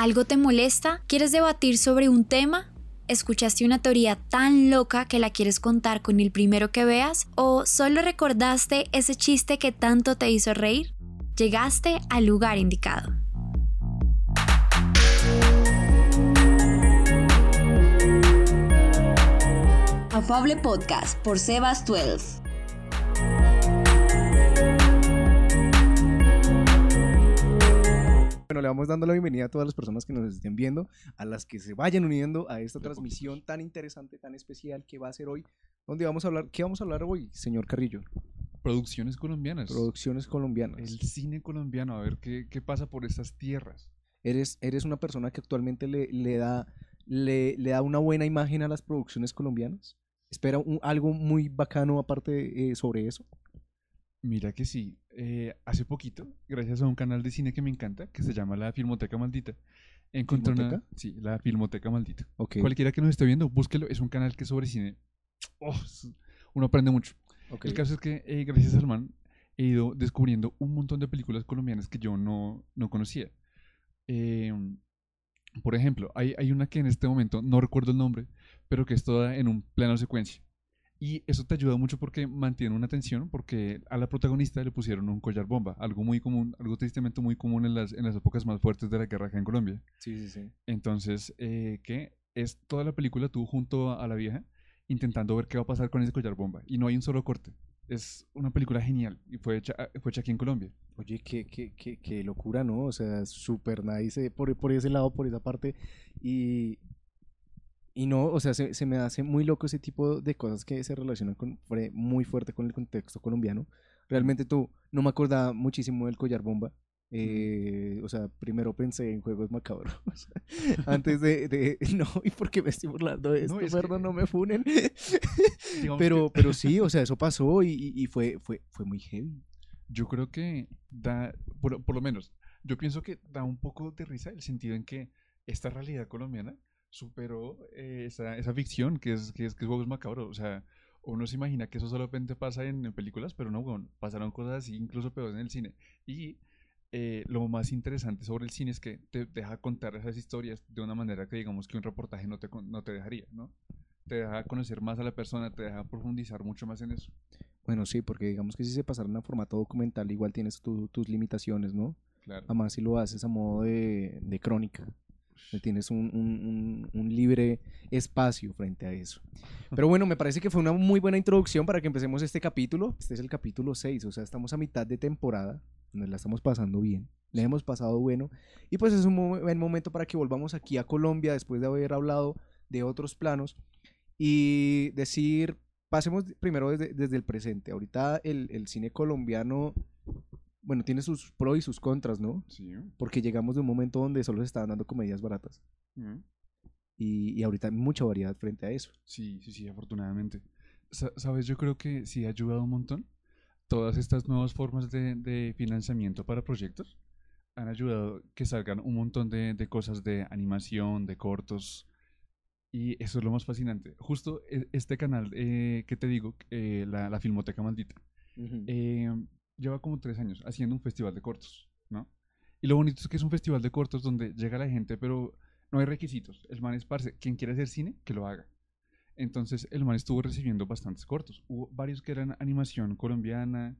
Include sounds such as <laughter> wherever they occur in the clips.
¿Algo te molesta? ¿Quieres debatir sobre un tema? ¿Escuchaste una teoría tan loca que la quieres contar con el primero que veas? ¿O solo recordaste ese chiste que tanto te hizo reír? Llegaste al lugar indicado. Afable Podcast por Sebas 12. Bueno, le vamos dando la bienvenida a todas las personas que nos estén viendo, a las que se vayan uniendo a esta transmisión tan interesante, tan especial que va a ser hoy, donde vamos a hablar, ¿qué vamos a hablar hoy, señor Carrillo? Producciones colombianas. Producciones colombianas. El cine colombiano, a ver qué, qué pasa por estas tierras. Eres, eres una persona que actualmente le, le da, le, le da una buena imagen a las producciones colombianas. ¿Espera un- algo muy bacano aparte eh, sobre eso? Mira que sí, eh, hace poquito, gracias a un canal de cine que me encanta, que se llama La Filmoteca Maldita, encontré una... ¿Filmoteca? Sí, La Filmoteca Maldita. Ok. Cualquiera que nos esté viendo, búsquelo, es un canal que es sobre cine. Oh, uno aprende mucho. El caso es que, eh, gracias al man, he ido descubriendo un montón de películas colombianas que yo no, no conocía. Eh, por ejemplo, hay, hay una que en este momento no recuerdo el nombre, pero que es toda en un plano secuencia. Y eso te ayuda mucho porque mantiene una tensión, porque a la protagonista le pusieron un collar bomba, algo muy común, algo tristemente muy común en las, en las épocas más fuertes de la guerra acá en Colombia. Sí, sí, sí. Entonces, eh, que es toda la película tú junto a la vieja intentando ver qué va a pasar con ese collar bomba. Y no hay un solo corte. Es una película genial y fue hecha, fue hecha aquí en Colombia. Oye, qué, qué, qué, qué locura, ¿no? O sea, súper nice eh, por, por ese lado, por esa parte. Y, y no, o sea, se, se me hace muy loco ese tipo de cosas que se relacionan con, muy fuerte con el contexto colombiano. Realmente tú, no me acordaba muchísimo del collar bomba. Eh, o sea, primero pensé en juegos macabros. <laughs> <laughs> Antes de, de- No, ¿y por qué me estoy burlando de esto? es que- Perdón, no me funen. <laughs> Pero, que- pero sí, o sea, eso pasó y, y- y fue, fue, fue muy heavy. Yo creo que da, por, por lo menos, yo pienso que da un poco de risa el sentido en que esta realidad colombiana superó eh, esa, esa ficción que es, que es, que es Juegos Macabros. O sea, uno se imagina que eso solamente pasa en, en películas, pero no, weón, pasaron cosas así, incluso peores en el cine. Y eh, lo más interesante sobre el cine es que te deja contar esas historias de una manera que digamos que un reportaje no te, no te dejaría, ¿no? Te deja conocer más a la persona, te deja profundizar mucho más en eso. Bueno, sí, porque digamos que si se pasaron a formato documental, igual tienes tu- tus limitaciones, ¿no? Claro. Además, si lo haces a modo de, de crónica, tienes un, un- un- libre espacio frente a eso. Pero bueno, me parece que fue una muy buena introducción para que empecemos este capítulo. Este es el capítulo 6, o sea, estamos a mitad de temporada, nos la estamos pasando bien, le hemos pasado bueno, y pues es un buen momento para que volvamos aquí a Colombia después de haber hablado de otros planos y decir, pasemos primero desde, desde el presente. Ahorita el, el cine colombiano, bueno, tiene sus pros y sus contras, ¿no? Sí. porque llegamos de un momento donde solo se estaban dando comedias baratas y, y ahorita hay mucha variedad frente a eso. Sí, sí, sí, afortunadamente. Sa- Sabes, yo creo que sí ha ayudado un montón. Todas estas nuevas formas de, de financiamiento para proyectos han ayudado que salgan un montón de, de cosas de animación, de cortos. Y eso es lo más fascinante. Justo e- este canal eh, que te digo, eh, la, la Filmoteca Maldita, eh, lleva como tres años haciendo un festival de cortos, ¿no? Y lo bonito es que es un festival de cortos donde llega la gente, pero no hay requisitos. El man es parce, quien quiere hacer cine, que lo haga. Entonces el man estuvo recibiendo bastantes cortos. Hubo varios que eran animación colombiana.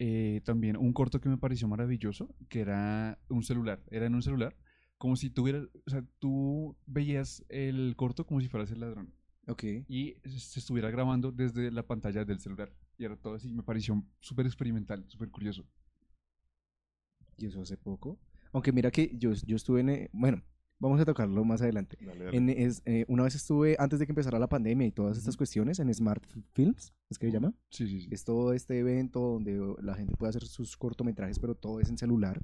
eh, también un corto que me pareció maravilloso, que era un celular. Era en un celular, como si tuvieras, o sea, tú veías el corto como si fueras el ladrón Ok. y se estuviera grabando desde la pantalla del celular. Y era todo así, me pareció súper experimental, súper curioso. Y eso hace poco. Aunque mira que yo, yo estuve en... eh, Bueno, vamos a tocarlo más adelante. En, es, eh, una vez estuve, antes de que empezara la pandemia y todas estas cuestiones, en Smart Films, ¿es que se llama? Sí, sí, sí. Es todo este evento donde la gente puede hacer sus cortometrajes, pero todo es en celular.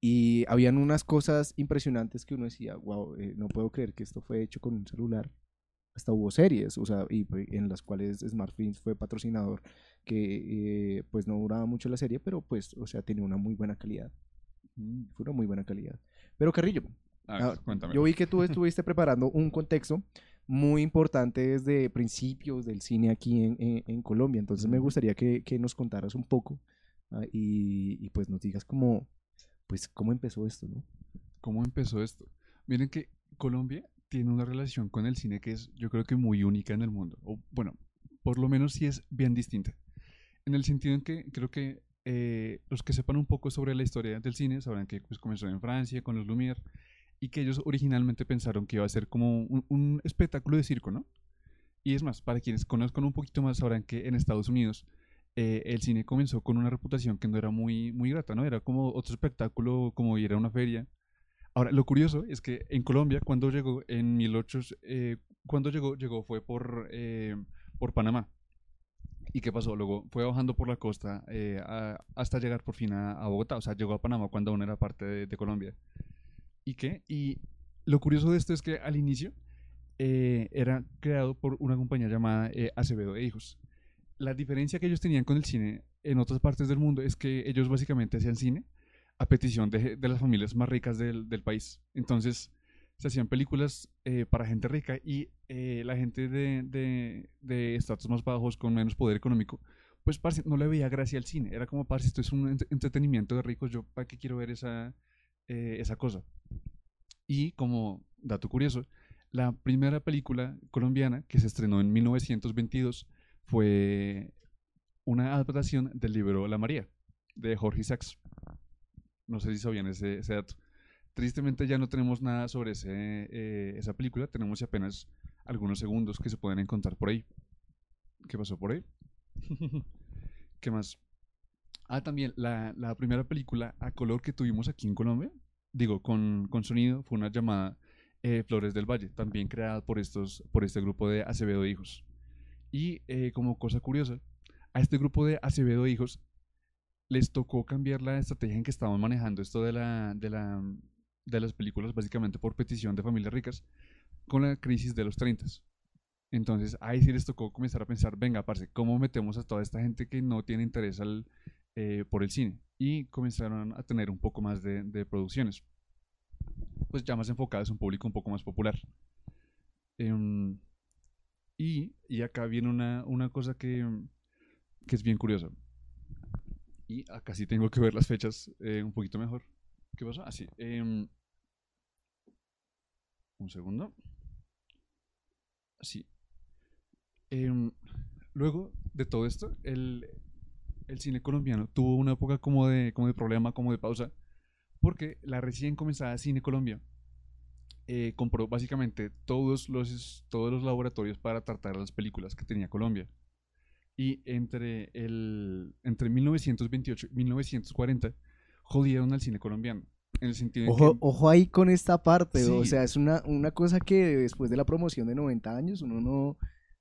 Y habían unas cosas impresionantes que uno decía, wow, no puedo creer que esto fue hecho con un celular. Hasta hubo series, o sea, y, pues, en las cuales Smart Films fue patrocinador, que eh, pues no duraba mucho la serie, pero pues, o sea, tenía una muy buena calidad. Mm. Fue una muy buena calidad. Pero Carrillo, A ver, Ah, cuéntame. yo vi que tú estuviste preparando un contexto muy importante desde principios del cine aquí en, en- en Colombia. Entonces me gustaría que, que nos contaras un poco ah, y, y, pues nos digas cómo, pues, cómo empezó esto, ¿no? ¿cómo empezó esto? Miren que Colombia tiene una relación con el cine que es, yo creo que muy única en el mundo. O, bueno, por lo menos sí es bien distinta. En el sentido en que creo que eh, los que sepan un poco sobre la historia del cine sabrán que pues, comenzó en Francia con los Lumière y que ellos originalmente pensaron que iba a ser como un, espectáculo de circo, ¿no? Y es más, para quienes conozcan un poquito más sabrán que en Estados Unidos eh, el cine comenzó con una reputación que no era muy, muy grata, ¿no? Era como otro espectáculo, como ir a una feria. Ahora, lo curioso es que en Colombia, cuando llegó en 1800, eh, cuando llegó, llegó fue por, eh, por Panamá. ¿Y qué pasó? Luego fue bajando por la costa eh, a- hasta llegar por fin a, a Bogotá. O sea, llegó a Panamá cuando aún era parte de, de Colombia. ¿Y qué? Y lo curioso de esto es que al inicio eh, era creado por una compañía llamada eh, Acevedo e Hijos. La diferencia que ellos tenían con el cine en otras partes del mundo es que ellos básicamente hacían cine a petición de, las familias más ricas del, país. Entonces, se hacían películas eh, para gente rica y eh, la gente de, estatus más bajos, con menos poder económico, pues parce, no le veía gracia al cine. Era como, parce, esto es un ent- entretenimiento de ricos, yo para qué quiero ver esa, eh, esa cosa. Y como dato curioso, la primera película colombiana que se estrenó en 1922 fue una adaptación del libro La María, de Jorge Sachs. No sé si sabían ese, dato. Tristemente ya no tenemos nada sobre eh, esa película, tenemos apenas algunos segundos que se pueden encontrar por ahí. ¿Qué pasó por ahí? <laughs> ¿Qué más? Ah, también la, la primera película a color que tuvimos aquí en Colombia, digo, con, con sonido, fue una llamada eh, Flores del Valle, también creada por, estos, por este grupo de Acevedo Hijos. Y eh, como cosa curiosa, a este grupo de Acevedo Hijos les tocó cambiar la estrategia en que estaban manejando esto de, la, de, la, de las películas, básicamente por petición de familias ricas, con la crisis de los 30. Entonces ahí sí les tocó comenzar a pensar, venga, parce, ¿cómo metemos a toda esta gente que no tiene interés eh, por el cine? Y comenzaron a tener un poco más de, de producciones, pues ya más enfocadas a un público un poco más popular. Em, y, y acá viene una, una cosa que, que es bien curiosa. Y acá sí tengo que ver las fechas eh, un poquito mejor. ¿Qué pasó? Así. un segundo. Así. Em, luego de todo esto, el, el cine colombiano tuvo una época como de, como de problema, como de pausa, porque la recién comenzada Cine Colombia eh, compró básicamente todos los, todos los laboratorios para tratar las películas que tenía Colombia. Y entre, el, entre 1928 y 1940 jodieron al cine colombiano. En el sentido en Ojo, que, ojo ahí con esta parte, o Sí. sea, es una, una cosa que después de la promoción de 90 años uno no,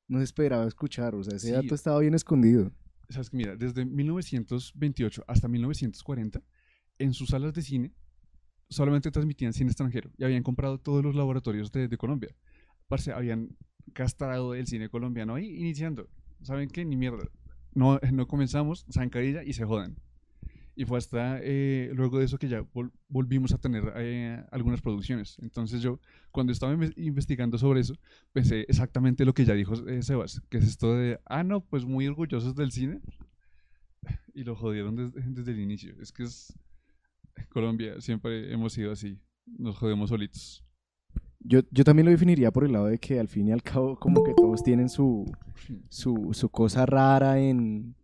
no se esperaba escuchar, o sea, ese Sí. dato estaba bien escondido. sabes que mira, desde 1928 hasta 1940, en sus salas de cine solamente transmitían cine extranjero y habían comprado todos los laboratorios de, de Colombia. Parce, habían castrado el cine colombiano ahí iniciando. ¿Saben qué? Ni mierda. No, <laughs> no comenzamos, zancadilla y se jodan. Y fue hasta eh, luego de eso que ya vol- volvimos a tener eh, algunas producciones. Entonces yo, cuando estaba inves- investigando sobre eso, pensé exactamente lo que ya dijo eh, Sebas, que es esto de, ah, no, pues muy orgullosos del cine. <laughs> Y lo jodieron desde, desde el inicio. Es que es Colombia, siempre hemos sido así. Nos jodemos solitos. Yo, yo también lo definiría por el lado de que al fin y al cabo como que todos tienen su, su, su cosa rara en,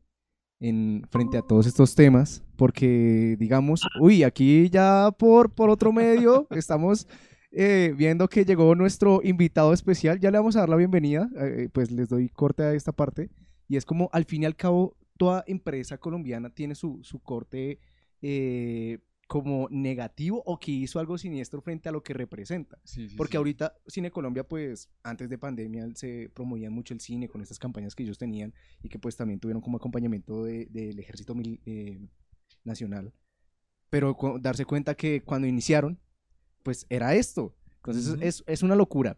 en frente a todos estos temas, porque digamos, uy, aquí ya por, por otro medio estamos eh, viendo que llegó nuestro invitado especial, ya le vamos a dar la bienvenida, eh, pues les doy corte a esta parte, y es como al fin y al cabo toda empresa colombiana tiene su, su corte eh, como negativo o que hizo algo siniestro frente a lo que representa. Sí, sí, Porque sí. ahorita Cine Colombia, pues antes de pandemia se promovían mucho el cine con estas campañas que ellos tenían y que pues también tuvieron como acompañamiento de- del ejército mil- eh, nacional. Pero darse cuenta que cuando iniciaron, pues era esto. Entonces Ujú. es, es una locura.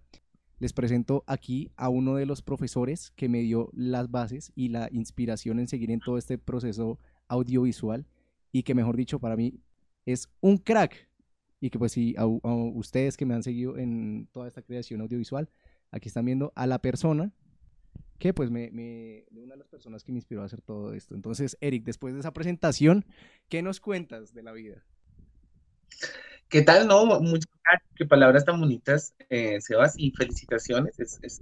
Les presento aquí a uno de los profesores que me dio las bases y la inspiración en seguir en todo este proceso audiovisual y que mejor dicho para mí es un crack y que pues a ustedes que me han seguido en toda esta creación audiovisual, aquí están viendo a la persona que pues me, una de las personas que me inspiró a hacer todo esto. Entonces, Eric, después de esa presentación, ¿qué nos cuentas de la vida? ¿Qué tal, no? Muchas gracias, qué palabras tan bonitas, eh, Sebas, y felicitaciones. Es, es,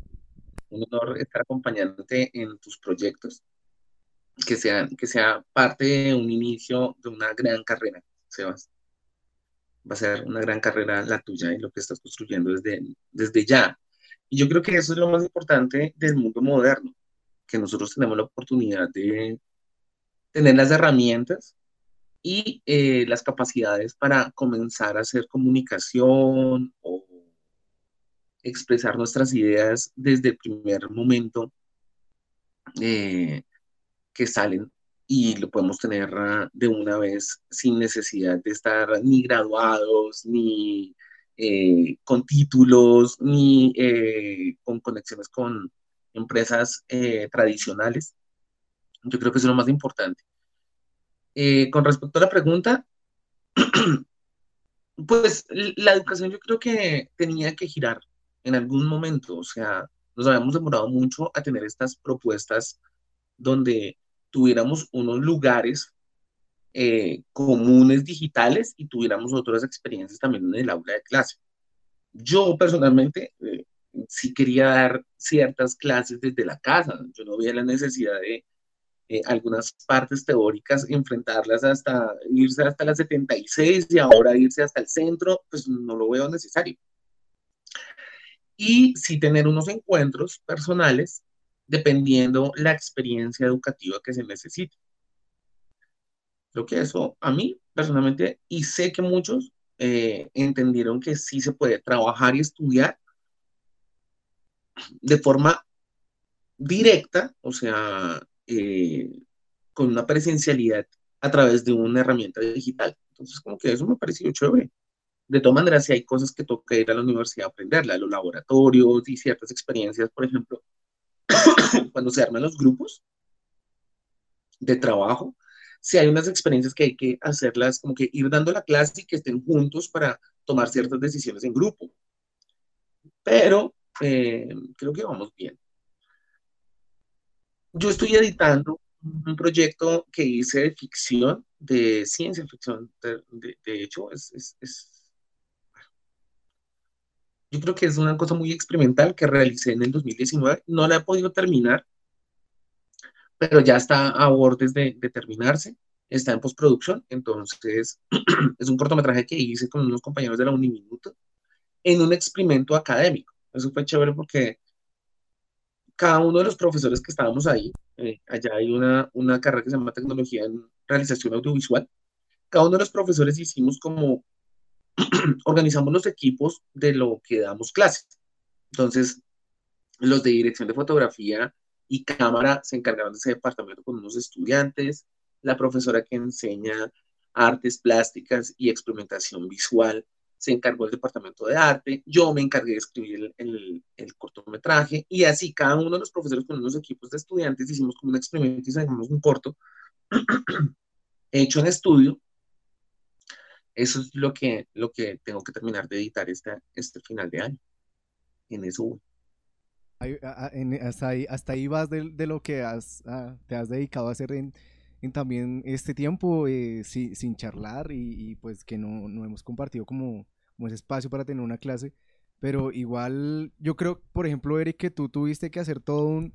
un honor estar acompañándote en tus proyectos, que sea, que sea parte de un inicio de una gran carrera, Sebas. Va a ser una gran carrera la tuya y lo que estás construyendo desde, desde ya. Y yo creo que eso es lo más importante del mundo moderno, que nosotros tenemos la oportunidad de tener las herramientas y eh, las capacidades para comenzar a hacer comunicación o expresar nuestras ideas desde el primer momento eh, que salen y lo podemos tener ah, de una vez sin necesidad de estar ni graduados, ni eh, con títulos, ni con conexiones con empresas tradicionales. Yo creo que eso es lo más importante. Eh, con respecto a la pregunta, <clears throat> pues la educación yo creo que tenía que girar en algún momento, o sea, nos habíamos demorado mucho a tener estas propuestas donde tuviéramos unos lugares eh, comunes digitales y tuviéramos otras experiencias también en el aula de clase. Yo personalmente eh, sí quería dar ciertas clases desde la casa, yo no veía la necesidad de eh, algunas partes teóricas, enfrentarlas hasta irse hasta las 76 y ahora irse hasta el centro, pues no lo veo necesario. Y sí tener unos encuentros personales dependiendo la experiencia educativa que se necesite. Creo que eso a mí personalmente, y sé que muchos eh, entendieron que sí se puede trabajar y estudiar de forma directa, o sea, eh, con una presencialidad a través de una herramienta digital. Entonces, como que eso me pareció chévere. De todas maneras, si hay cosas que toca ir a la universidad a aprenderla, los laboratorios y ciertas experiencias, por ejemplo, <coughs> cuando se arman los grupos de trabajo, si hay unas experiencias que hay que hacerlas, como que ir dando la clase y que estén juntos para tomar ciertas decisiones en grupo. Pero eh, creo que vamos bien yo estoy editando un proyecto que hice de ficción, de ciencia ficción. De, hecho, es, yo creo que es una cosa muy experimental que realicé en el 2019. No la he podido terminar, pero ya está a bordes de, de terminarse. Está en postproducción, entonces <clears throat> es un cortometraje que hice con unos compañeros de la Uniminuto en un experimento académico. Eso fue chévere porque cada uno de los profesores que estábamos ahí, eh, allá hay una, una carrera que se llama Tecnología en Realización Audiovisual, cada uno de los profesores hicimos como, <clears throat> organizamos los equipos de lo que damos clases. Entonces, los de dirección de fotografía y cámara se encargaron de ese departamento con unos estudiantes, la profesora que enseña artes plásticas y experimentación visual se encargó el departamento de arte, yo me encargué de escribir el, el, cortometraje y así cada uno de los profesores con unos equipos de estudiantes hicimos como un experimento y sacamos un corto <clears throat> hecho en estudio. Eso es lo que, lo que tengo que terminar de editar este, este final de año. En eso hasta, ahí, hasta ahí vas de, de lo que has, ah, te has dedicado a hacer en, en también este tiempo eh, sin charlar y, pues que no, no, hemos compartido como, como ese espacio para tener una clase. Pero igual yo creo, por ejemplo, Eric, que tú tuviste que hacer todo un...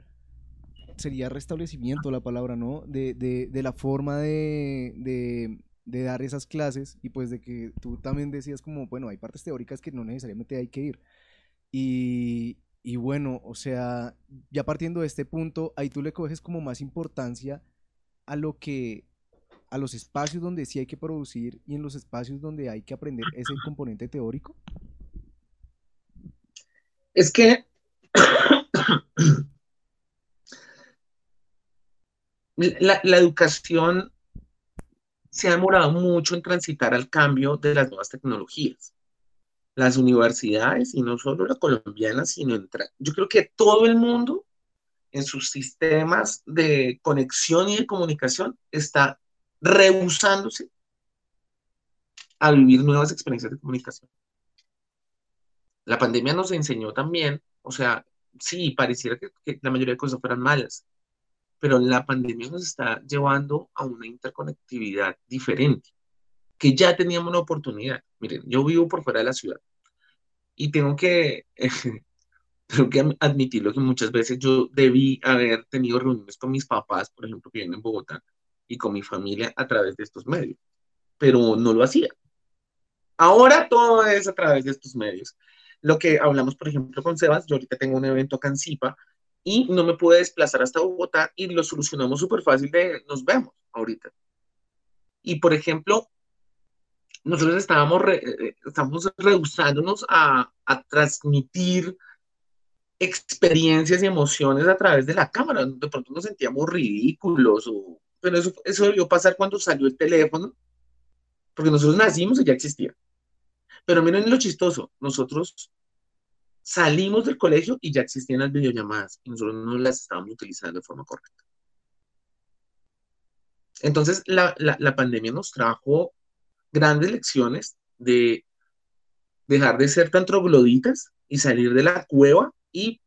Sería restablecimiento la palabra, ¿no? De, de, de la forma de, de, de, dar esas clases y pues de que tú también decías como, bueno, hay partes teóricas que no necesariamente hay que ir. Y, y bueno, o sea, ya partiendo de este punto, ahí tú le coges como más importancia a lo que a los espacios donde sí hay que producir y en los espacios donde hay que aprender ese componente teórico? Es que <coughs> la, la, educación se ha demorado mucho en transitar al cambio de las nuevas tecnologías. Las universidades, y no solo la colombiana, sino yo creo que todo el mundo en sus sistemas de conexión y de comunicación está rehusándose a vivir nuevas experiencias de comunicación. La pandemia nos enseñó también, o sea, sí, pareciera que, la mayoría de cosas fueran malas, pero la pandemia nos está llevando a una interconectividad diferente, que ya teníamos una oportunidad. Miren, yo vivo por fuera de la ciudad y tengo que, <laughs> tengo que admitirlo que muchas veces yo debí haber tenido reuniones con mis papás, por ejemplo, que viven en Bogotá, y con mi familia a través de estos medios, pero no lo hacía. Ahora todo es a través de estos medios. Lo que hablamos, por ejemplo, con Sebas, yo ahorita tengo un evento acá en y no me pude desplazar hasta Bogotá y lo solucionamos súper fácil de nos vemos ahorita. Y por ejemplo, nosotros estábamos, re, eh, estamos rehusándonos a, a, transmitir experiencias y emociones a través de la cámara. De pronto nos sentíamos ridículos, o, pero eso, eso debió pasar cuando salió el teléfono, porque nosotros nacimos y ya existía. Pero miren lo chistoso, nosotros salimos del colegio y ya existían las videollamadas y nosotros no las estábamos utilizando de forma correcta. Entonces, la, la, la pandemia nos trajo grandes lecciones de dejar de ser tan trogloditas y salir de la cueva y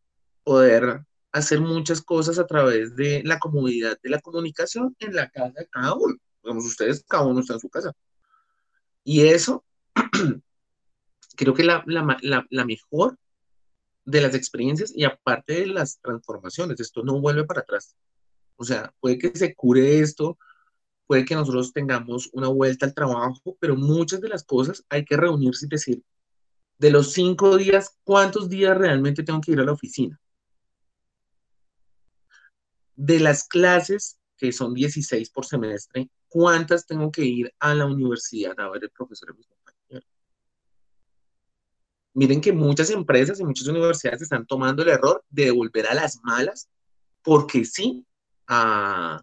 poder hacer muchas cosas a través de la comodidad de la comunicación en la casa de cada uno. Digamos, ustedes, cada uno está en su casa. Y eso, <clears throat> creo que la, la, la, la mejor de las experiencias y aparte de las transformaciones, esto no vuelve para atrás. O sea, puede que se cure esto, puede que nosotros tengamos una vuelta al trabajo, pero muchas de las cosas hay que reunirse y decir, de los cinco días, ¿cuántos días realmente tengo que ir a la oficina? De las clases, que son 16 por semestre, ¿cuántas tengo que ir a la universidad a ver el profesor? Miren que muchas empresas y muchas universidades están tomando el error de devolver a las malas, porque sí, a,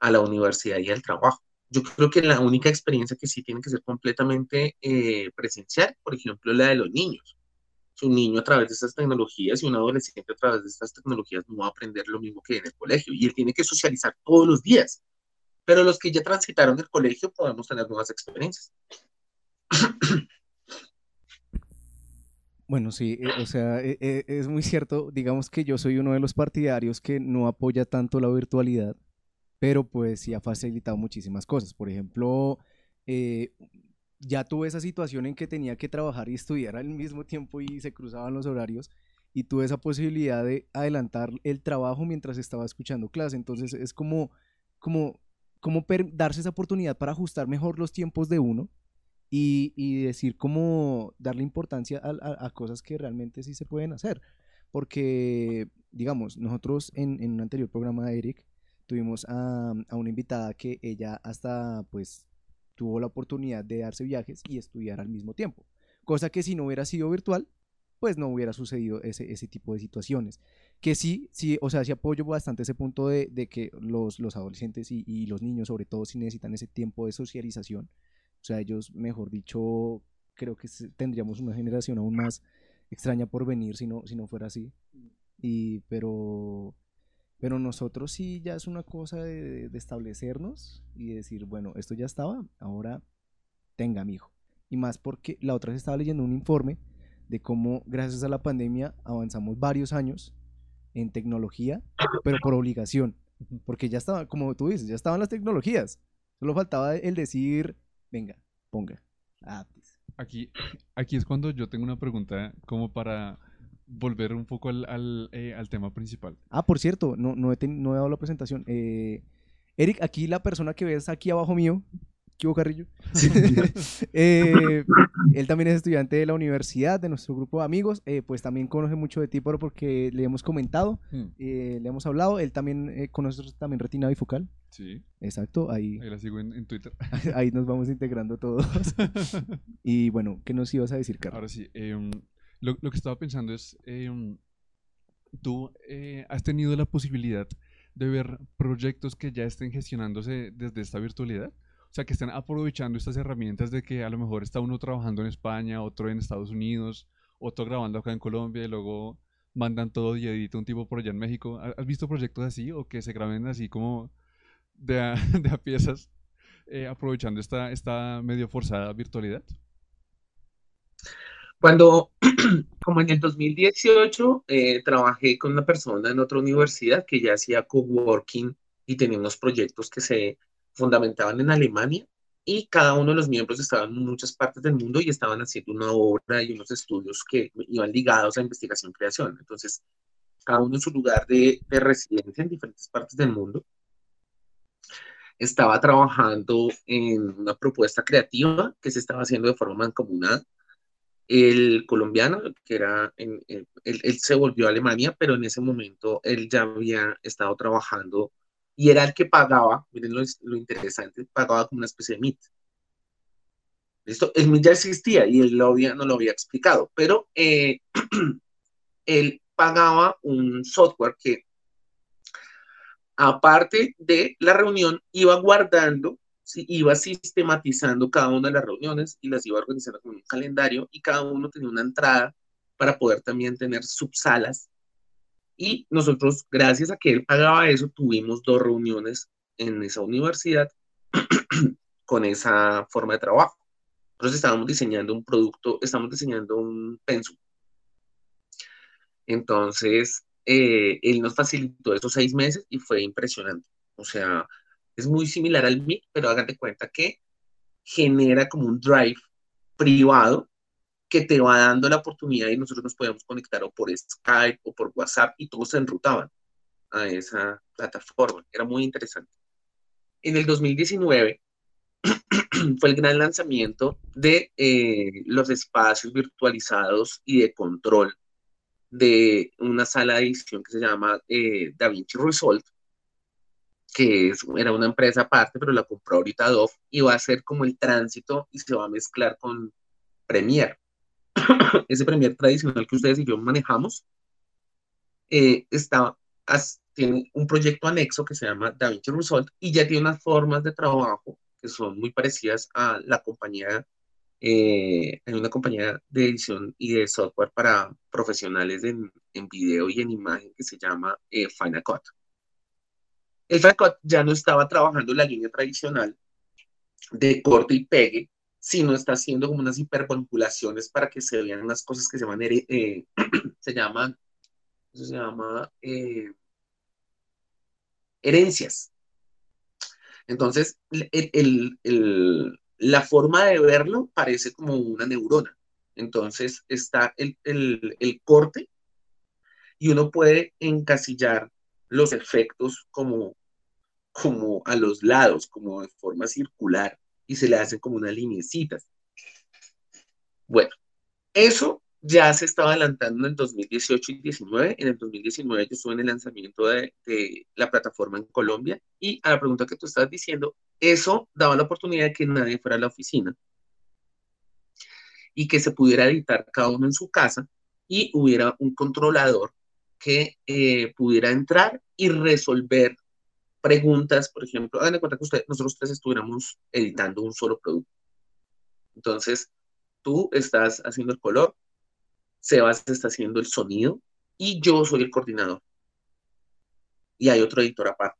a la universidad y al trabajo. Yo creo que la única experiencia que sí tiene que ser completamente eh, presencial, por ejemplo, la de los niños. Si un niño a través de estas tecnologías y un adolescente a través de estas tecnologías no va a aprender lo mismo que en el colegio y él tiene que socializar todos los días. Pero los que ya transitaron el colegio podemos tener nuevas experiencias. Bueno, sí, eh, o sea, eh, eh, es muy cierto. Digamos que yo soy uno de los partidarios que no apoya tanto la virtualidad pero pues sí ha facilitado muchísimas cosas. Por ejemplo, eh, ya tuve esa situación en que tenía que trabajar y estudiar al mismo tiempo y se cruzaban los horarios y tuve esa posibilidad de adelantar el trabajo mientras estaba escuchando clase. Entonces es como, como, como darse esa oportunidad para ajustar mejor los tiempos de uno y, y decir cómo darle importancia a, a, a, cosas que realmente sí se pueden hacer. Porque, digamos, nosotros en, en un anterior programa de Eric, tuvimos a, a, una invitada que ella hasta pues tuvo la oportunidad de darse viajes y estudiar al mismo tiempo, cosa que si no hubiera sido virtual, pues no hubiera sucedido ese, ese tipo de situaciones. Que sí, sí, o sea, sí apoyo bastante ese punto de, de que los, los adolescentes y, y, los niños, sobre todo, si necesitan ese tiempo de socialización. O sea, ellos, mejor dicho, creo que tendríamos una generación aún más extraña por venir si no, si no fuera así. Y, pero, pero nosotros sí ya es una cosa de, de, establecernos y decir, bueno, esto ya estaba, ahora tenga mi hijo. Y más porque la otra vez estaba leyendo un informe de cómo gracias a la pandemia avanzamos varios años en tecnología, pero por obligación. Porque ya estaba, como tú dices, ya estaban las tecnologías. Solo faltaba el decir, venga, ponga. Ah, pues. Aquí, aquí es cuando yo tengo una pregunta como para volver un poco al, al, eh, al, tema principal. Ah, por cierto, no, no, he, no he dado la presentación. Eh, Eric, aquí la persona que ves aquí abajo mío, ¿qué Carrillo? <laughs> <laughs> eh, él también es estudiante de la universidad, de nuestro grupo de amigos, eh, pues también conoce mucho de ti, pero porque le hemos comentado, hmm. le hemos hablado, él también conoce también retina bifocal. Sí. Exacto, ahí. Ahí la sigo en, en Twitter. <laughs> ahí nos vamos integrando todos. y bueno, ¿qué nos ibas a decir, Carlos? Ahora sí, eh, lo, lo, que estaba pensando es, eh, tú eh, has tenido la posibilidad de ver proyectos que ya estén gestionándose desde esta virtualidad. O sea, que estén aprovechando estas herramientas de que a lo mejor está uno trabajando en España, otro en Estados Unidos, otro grabando acá en Colombia y luego mandan todo y edita un tipo por allá en México. ¿Has visto proyectos así o que se graben así como de a, <laughs> de a piezas eh, aprovechando esta, esta medio forzada virtualidad? Cuando, <clears throat> como en el 2018, eh, trabajé con una persona en otra universidad que ya hacía coworking y tenía unos proyectos que se fundamentaban en Alemania. y cada uno de los miembros estaban en muchas partes del mundo y estaban haciendo una obra y unos estudios que iban ligados a investigación-creación. Entonces, cada uno en su lugar de, de residencia en diferentes partes del mundo estaba trabajando en una propuesta creativa que se estaba haciendo de forma mancomunada. El colombiano, que era, en, él, él, se volvió a Alemania, pero en ese momento él ya había estado trabajando y era el que pagaba, miren lo, lo interesante, pagaba como una especie de MIT. ¿Listo? El MIT ya existía y él no lo había explicado, pero eh, <clears throat> él pagaba un software que aparte de la reunión, iba guardando, iba sistematizando cada una de las reuniones y las iba organizando con un calendario y cada uno tenía una entrada para poder también tener subsalas. Y nosotros, gracias a que él pagaba eso, tuvimos dos reuniones en esa universidad <clears throat> con esa forma de trabajo. Nosotros estábamos diseñando un producto, estamos diseñando un pensum. Entonces, eh, él nos facilitó esos seis meses y fue impresionante. O sea, es muy similar al Meet, pero hágate cuenta que genera como un drive privado que te va dando la oportunidad y nosotros nos podíamos conectar o por Skype o por WhatsApp y todos se enrutaban a esa plataforma. Era muy interesante. En el 2019 <clears throat> fue el gran lanzamiento de eh, los espacios virtualizados y de control de una sala de edición que se llama eh, DaVinci Resolve, que era una empresa aparte, pero la compró ahorita Adobe y va a ser como el tránsito y se va a mezclar con Premiere. <clears throat> Ese Premiere tradicional que ustedes y yo manejamos eh, está, tiene un proyecto anexo que se llama DaVinci Resolve y ya tiene unas formas de trabajo que son muy parecidas a la compañía eh, una compañía de edición y de software para profesionales en, en video y en imagen que se llama eh, Final Cut. El Final Cut ya no estaba trabajando la línea tradicional de corte y pegue, sino está haciendo como unas hipermanipulaciones para que se vean unas cosas que se llaman, eh, <clears throat> eh, herencias. Entonces, la forma de verlo parece como una neurona. Entonces está el, corte y uno puede encasillar los efectos como, como a los lados, como de forma circular, y se le hacen como unas linecitas. Bueno, eso ya se estaba adelantando en el 2018 y 2019. En el 2019 yo estuve en el lanzamiento de, de, la plataforma en Colombia y a la pregunta que tú estás diciendo, eso daba la oportunidad de que nadie fuera a la oficina y que se pudiera editar cada uno en su casa y hubiera un controlador que eh, pudiera entrar y resolver preguntas, por ejemplo, hagan de cuenta que usted, nosotros tres estuviéramos editando un solo producto. Entonces, tú estás haciendo el color, Sebas está haciendo el sonido y yo soy el coordinador. Y hay otro editor aparte.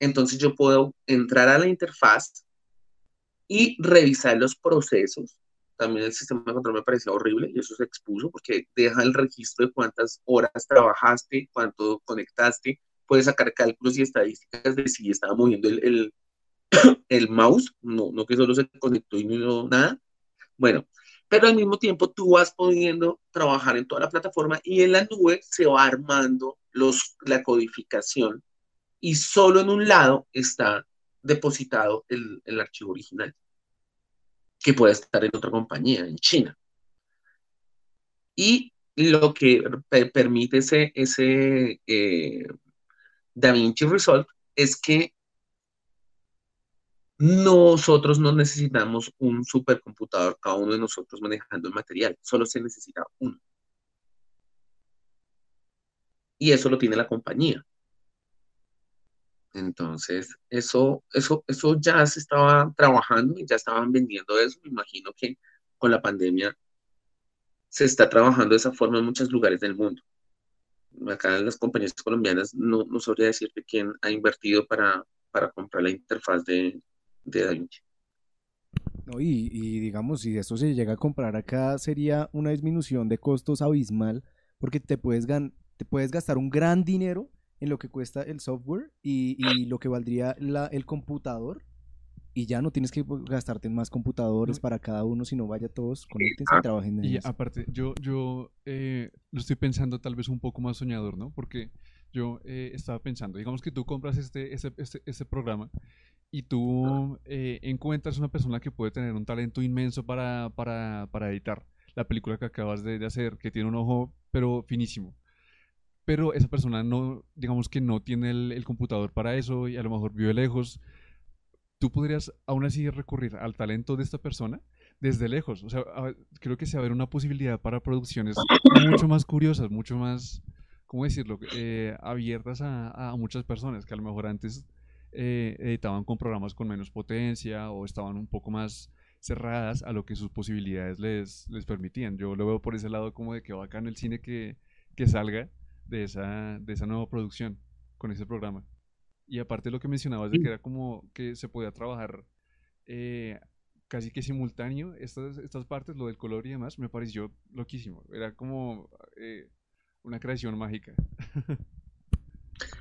Entonces yo puedo entrar a la interfaz y revisar los procesos. También el sistema de control me parecía horrible y eso se expuso porque deja el registro de cuántas horas trabajaste, cuánto conectaste, puedes sacar cálculos y estadísticas de si estaba moviendo el, el, <coughs> el mouse, no, no que solo se conectó y no hizo nada. Bueno, pero al mismo tiempo tú vas pudiendo trabajar en toda la plataforma y en la nube se va armando los, la codificación y solo en un lado está depositado el, el archivo original, que puede estar en otra compañía, en China. Y lo que permite ese, ese eh, DaVinci Resolve es que nosotros no necesitamos un supercomputador, cada uno de nosotros manejando el material, solo se necesita uno. Y eso lo tiene la compañía. Entonces, eso, eso, eso ya se estaba trabajando y ya estaban vendiendo eso. Me imagino que con la pandemia se está trabajando de esa forma en muchos lugares del mundo. Acá en las compañías colombianas no, no sabría decirte quién ha invertido para, para comprar la interfaz de, de DaVinci. No, y, y, digamos, si esto se llega a comprar acá, sería una disminución de costos abismal, porque te puedes, gan te puedes gastar un gran dinero en lo que cuesta el software y, y lo que valdría la, el computador y ya no tienes que gastarte en más computadores No. para cada uno, sino vaya todos, conéctense y trabajen en Y eso. aparte, yo, yo eh, lo estoy pensando tal vez un poco más soñador, ¿no? Porque yo eh, estaba pensando, digamos que tú compras este, este, este, este programa y tú eh, encuentras una persona que puede tener un talento inmenso para, para, para editar la película que acabas de, de hacer, que tiene un ojo, pero finísimo. Pero esa persona no, digamos que no tiene el, el computador para eso y a lo mejor vive lejos. Tú podrías aún así recurrir al talento de esta persona desde lejos. O sea, creo que se va a ver una posibilidad para producciones mucho más curiosas, mucho más, ¿cómo decirlo?, Eh, abiertas a, muchas personas que a lo mejor antes eh, editaban con programas con menos potencia o estaban un poco más cerradas a lo que sus posibilidades les, les permitían. Yo lo veo por ese lado como de que bacano el cine que, que salga de esa, de esa nueva producción con ese programa. Y aparte lo que mencionabas de que era como que se podía trabajar eh, casi que simultáneo estas, estas partes, lo del color y demás, me pareció loquísimo. Era como eh, una creación mágica. <laughs>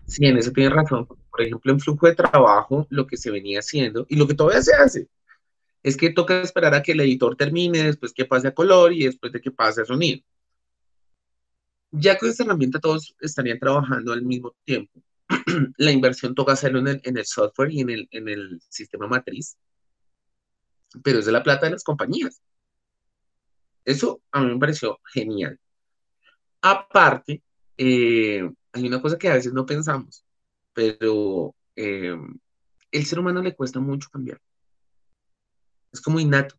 Sí, en eso tienes razón. Por ejemplo, en flujo de trabajo, lo que se venía haciendo y lo que todavía se hace es que toca esperar a que el editor termine, después que pase a color y después de que pase a sonido. Ya con esta herramienta todos estarían trabajando al mismo tiempo. <clears throat> La inversión toca hacerlo en el, software y en el, en el sistema matriz, pero es de la plata de las compañías. Eso a mí me pareció genial. Aparte, eh, hay una cosa que a veces no pensamos, pero eh, el ser humano le cuesta mucho cambiar. Es como innato.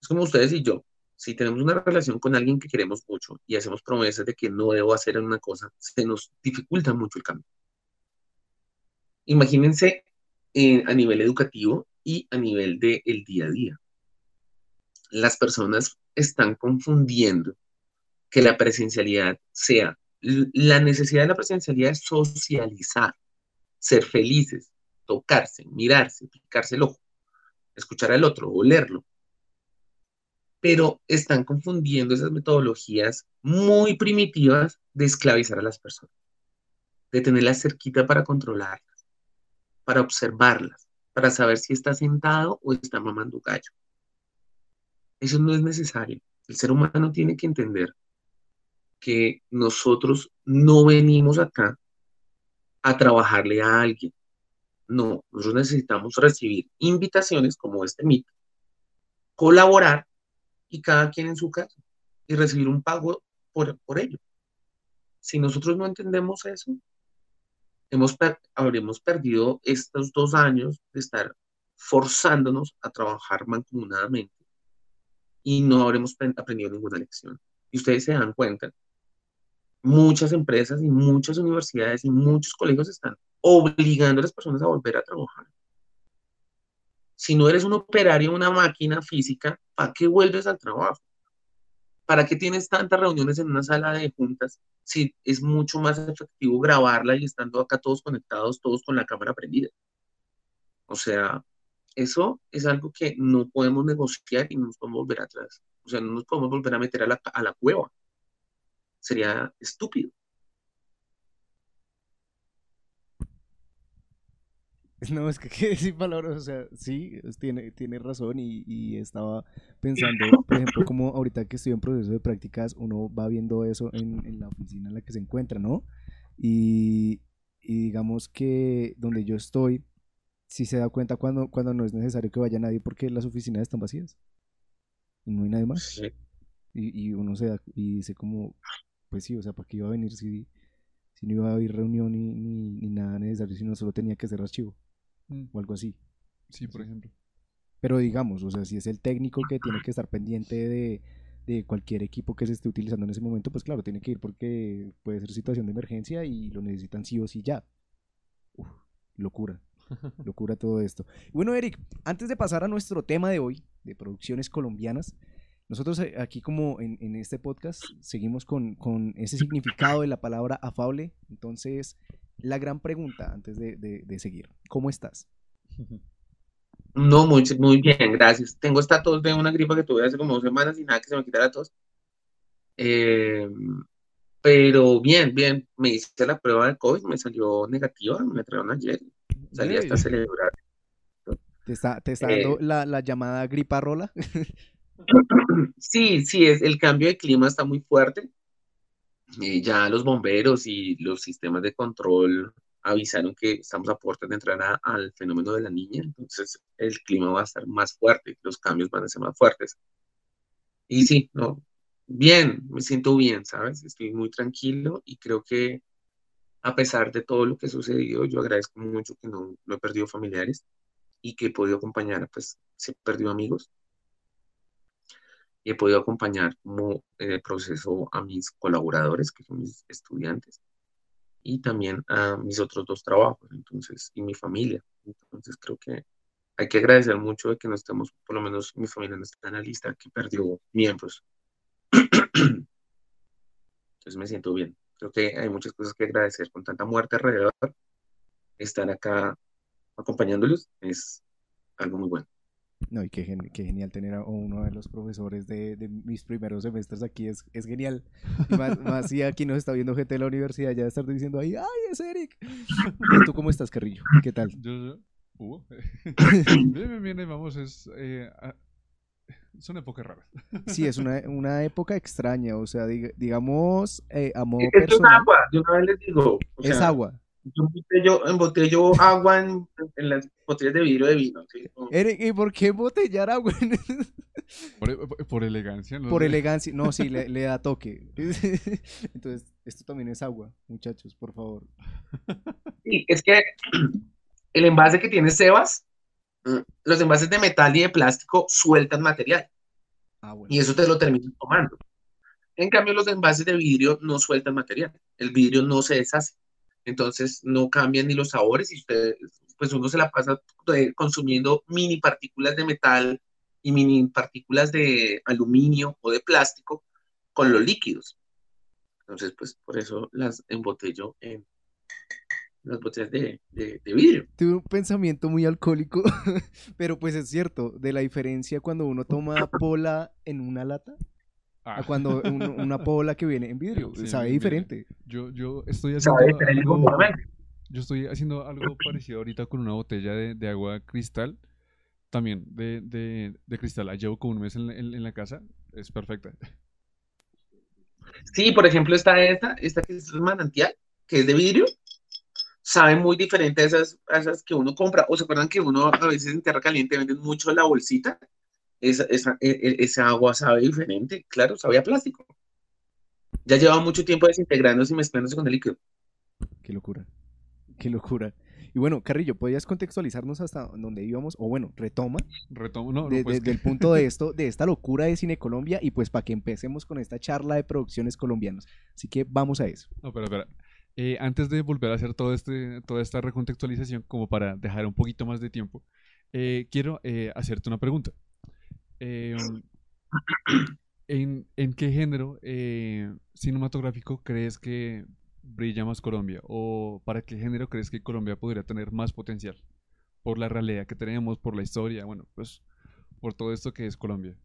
Es como ustedes y yo. Si tenemos una relación con alguien que queremos mucho y hacemos promesas de que no debo hacer una cosa, se nos dificulta mucho el cambio. Imagínense eh, a nivel educativo y a nivel del día a día. Las personas están confundiendo que la presencialidad sea, la necesidad de la presencialidad es socializar, ser felices, tocarse, mirarse, picarse el ojo, escuchar al otro, olerlo. Pero están confundiendo esas metodologías muy primitivas de esclavizar a las personas, de tenerlas cerquita para controlarlas, para observarlas, para saber si está sentado o está mamando gallo. Eso no es necesario. El ser humano tiene que entender que nosotros no venimos acá a trabajarle a alguien. No, nosotros necesitamos recibir invitaciones como este MIT, colaborar y cada quien en su casa y recibir un pago por, por ello. Si nosotros no entendemos eso, hemos habremos perdido estos dos años de estar forzándonos a trabajar mancomunadamente y no habremos aprendido ninguna lección. Y ustedes se dan cuenta, muchas empresas y muchas universidades y muchos colegios están obligando a las personas a volver a trabajar. Si no eres un operario, una máquina física, ¿para qué vuelves al trabajo? ¿Para qué tienes tantas reuniones en una sala de juntas si es mucho más efectivo grabarla y estando acá todos conectados, todos con la cámara prendida? O sea, eso es algo que no podemos negociar y no nos podemos volver atrás. O sea, no nos podemos volver a meter a la, a la cueva. Sería estúpido. <laughs> No, es que qué decir palabras, o sea, sí, tiene, tiene razón y, y, estaba pensando, por ejemplo, como ahorita que estoy en proceso de prácticas, uno va viendo eso en, en la oficina en la que se encuentra, ¿no? Y, y, digamos que donde yo estoy, sí se da cuenta cuando, cuando no es necesario que vaya nadie porque las oficinas están vacías y no hay nadie más. Y, uno se da y dice como, pues sí, o sea, ¿para qué iba a venir si, si no iba a haber reunión ni, ni, ni nada necesario, sino solo tenía que hacer archivo? O algo así. Sí, por ejemplo. Pero digamos, o sea, si es el técnico que tiene que estar pendiente de, de, cualquier equipo que se esté utilizando en ese momento, pues claro, tiene que ir porque puede ser situación de emergencia y lo necesitan sí o sí ya. Uf, locura, <laughs> locura todo esto. Bueno, Eric, antes de pasar a nuestro tema de hoy, de producciones colombianas, nosotros aquí como en, en este podcast seguimos con, con, ese significado de la palabra afable. Entonces, la gran pregunta antes de, de, de seguir, ¿cómo estás? No, muy, muy bien, gracias. Tengo esta tos de una gripa que tuve hace como dos semanas y nada que se me quitara la tos. Eh, pero bien, bien, me hice la prueba de COVID, me salió negativa, me trajeron ayer. Salí hasta celebrar. ¿Te está, te está dando Eh, la, la llamada griparola? sí, sí, es, el cambio de clima está muy fuerte. Eh, ya los bomberos y los sistemas de control avisaron que estamos a puertas de entrar al fenómeno de la niña, entonces el clima va a estar más fuerte, los cambios van a ser más fuertes. Y sí, no, bien, me siento bien, ¿sabes? Estoy muy tranquilo y creo que a pesar de todo lo que ha sucedido, yo agradezco mucho que no, no he perdido familiares y que he podido acompañar, pues, si he perdido amigos y he podido acompañar como el proceso a mis colaboradores, que son mis estudiantes, y también a mis otros dos trabajos, entonces, y mi familia. Entonces, creo que hay que agradecer mucho de que no estemos, por lo menos mi familia no está en la lista, que perdió miembros. Entonces me siento bien. Creo que hay muchas cosas que agradecer con tanta muerte alrededor. Estar acá acompañándolos es algo muy bueno. No, y qué, gen- qué genial tener a uno de los profesores de, de mis primeros semestres aquí, es, es genial. Y más, <laughs> más si aquí nos está viendo gente de la universidad, ya estar diciendo ahí, ¡ay, es Eric! ¿Y tú cómo estás, Carrillo? ¿Qué tal? Yo, yo, uh, <laughs> <coughs> bien, bien, bien, ahí vamos, es, eh, ah, son épocas raras. Sí, es una, una época extraña, o sea, diga- digamos, eh, a modo es personal, agua, de una vez les digo. o es sea, agua. Yo embotello, embotello agua en, en las botellas de vidrio de vino. ¿sí? Eric, ¿y por qué embotellar agua? <laughs> Por, e- por elegancia, ¿no? Por elegancia, no, sí, le, <laughs> le da toque. <laughs> Entonces, esto también es agua, muchachos, por favor. Sí, es que el envase que tiene Sebas, mm, los envases de metal y de plástico sueltan material Ah, bueno. y eso te lo terminas tomando. En cambio, los envases de vidrio no sueltan material. El vidrio no se deshace. Entonces, no cambian ni los sabores y usted, pues uno se la pasa consumiendo mini partículas de metal y mini partículas de aluminio o de plástico con los líquidos. Entonces, pues por eso las embotello en las botellas de, de- de vidrio. Tuve un pensamiento muy alcohólico, <laughs> pero pues es cierto, de la diferencia cuando uno toma pola en una lata Ah, a cuando un- una pola que viene en vidrio, Sí, sabe diferente. yo, yo estoy haciendo algo, completamente. yo estoy haciendo algo parecido ahorita con una botella de, de agua cristal, también de, de, de cristal. La llevo como un mes en la, en- en la casa, es perfecta. Sí, por ejemplo, está esta, esta que es manantial, que es de vidrio, sabe muy diferente a esas, a esas que uno compra. ¿O se acuerdan que uno a veces en Tierra Caliente venden mucho la bolsita? Esa, esa, e- e- esa agua sabe diferente, claro, sabe a plástico. Ya lleva mucho tiempo desintegrándose y mezclándose con el líquido. Qué locura, qué locura. Y bueno, Carrillo, ¿podrías contextualizarnos hasta donde íbamos? O bueno, retoma Retomo, no, no, de- pues desde el punto de <laughs> esto, de esta locura de Cine Colombia y pues para que empecemos con esta charla de producciones colombianas. Así que vamos a eso. No, espera, espera. Eh, antes de volver a hacer todo este, toda esta recontextualización, como para dejar un poquito más de tiempo, eh, quiero eh, hacerte una pregunta. ¿En, en qué género eh, cinematográfico crees que brilla más Colombia? ¿O para qué género crees que Colombia podría tener más potencial? Por la realidad que tenemos, por la historia, bueno, pues por todo esto que es Colombia.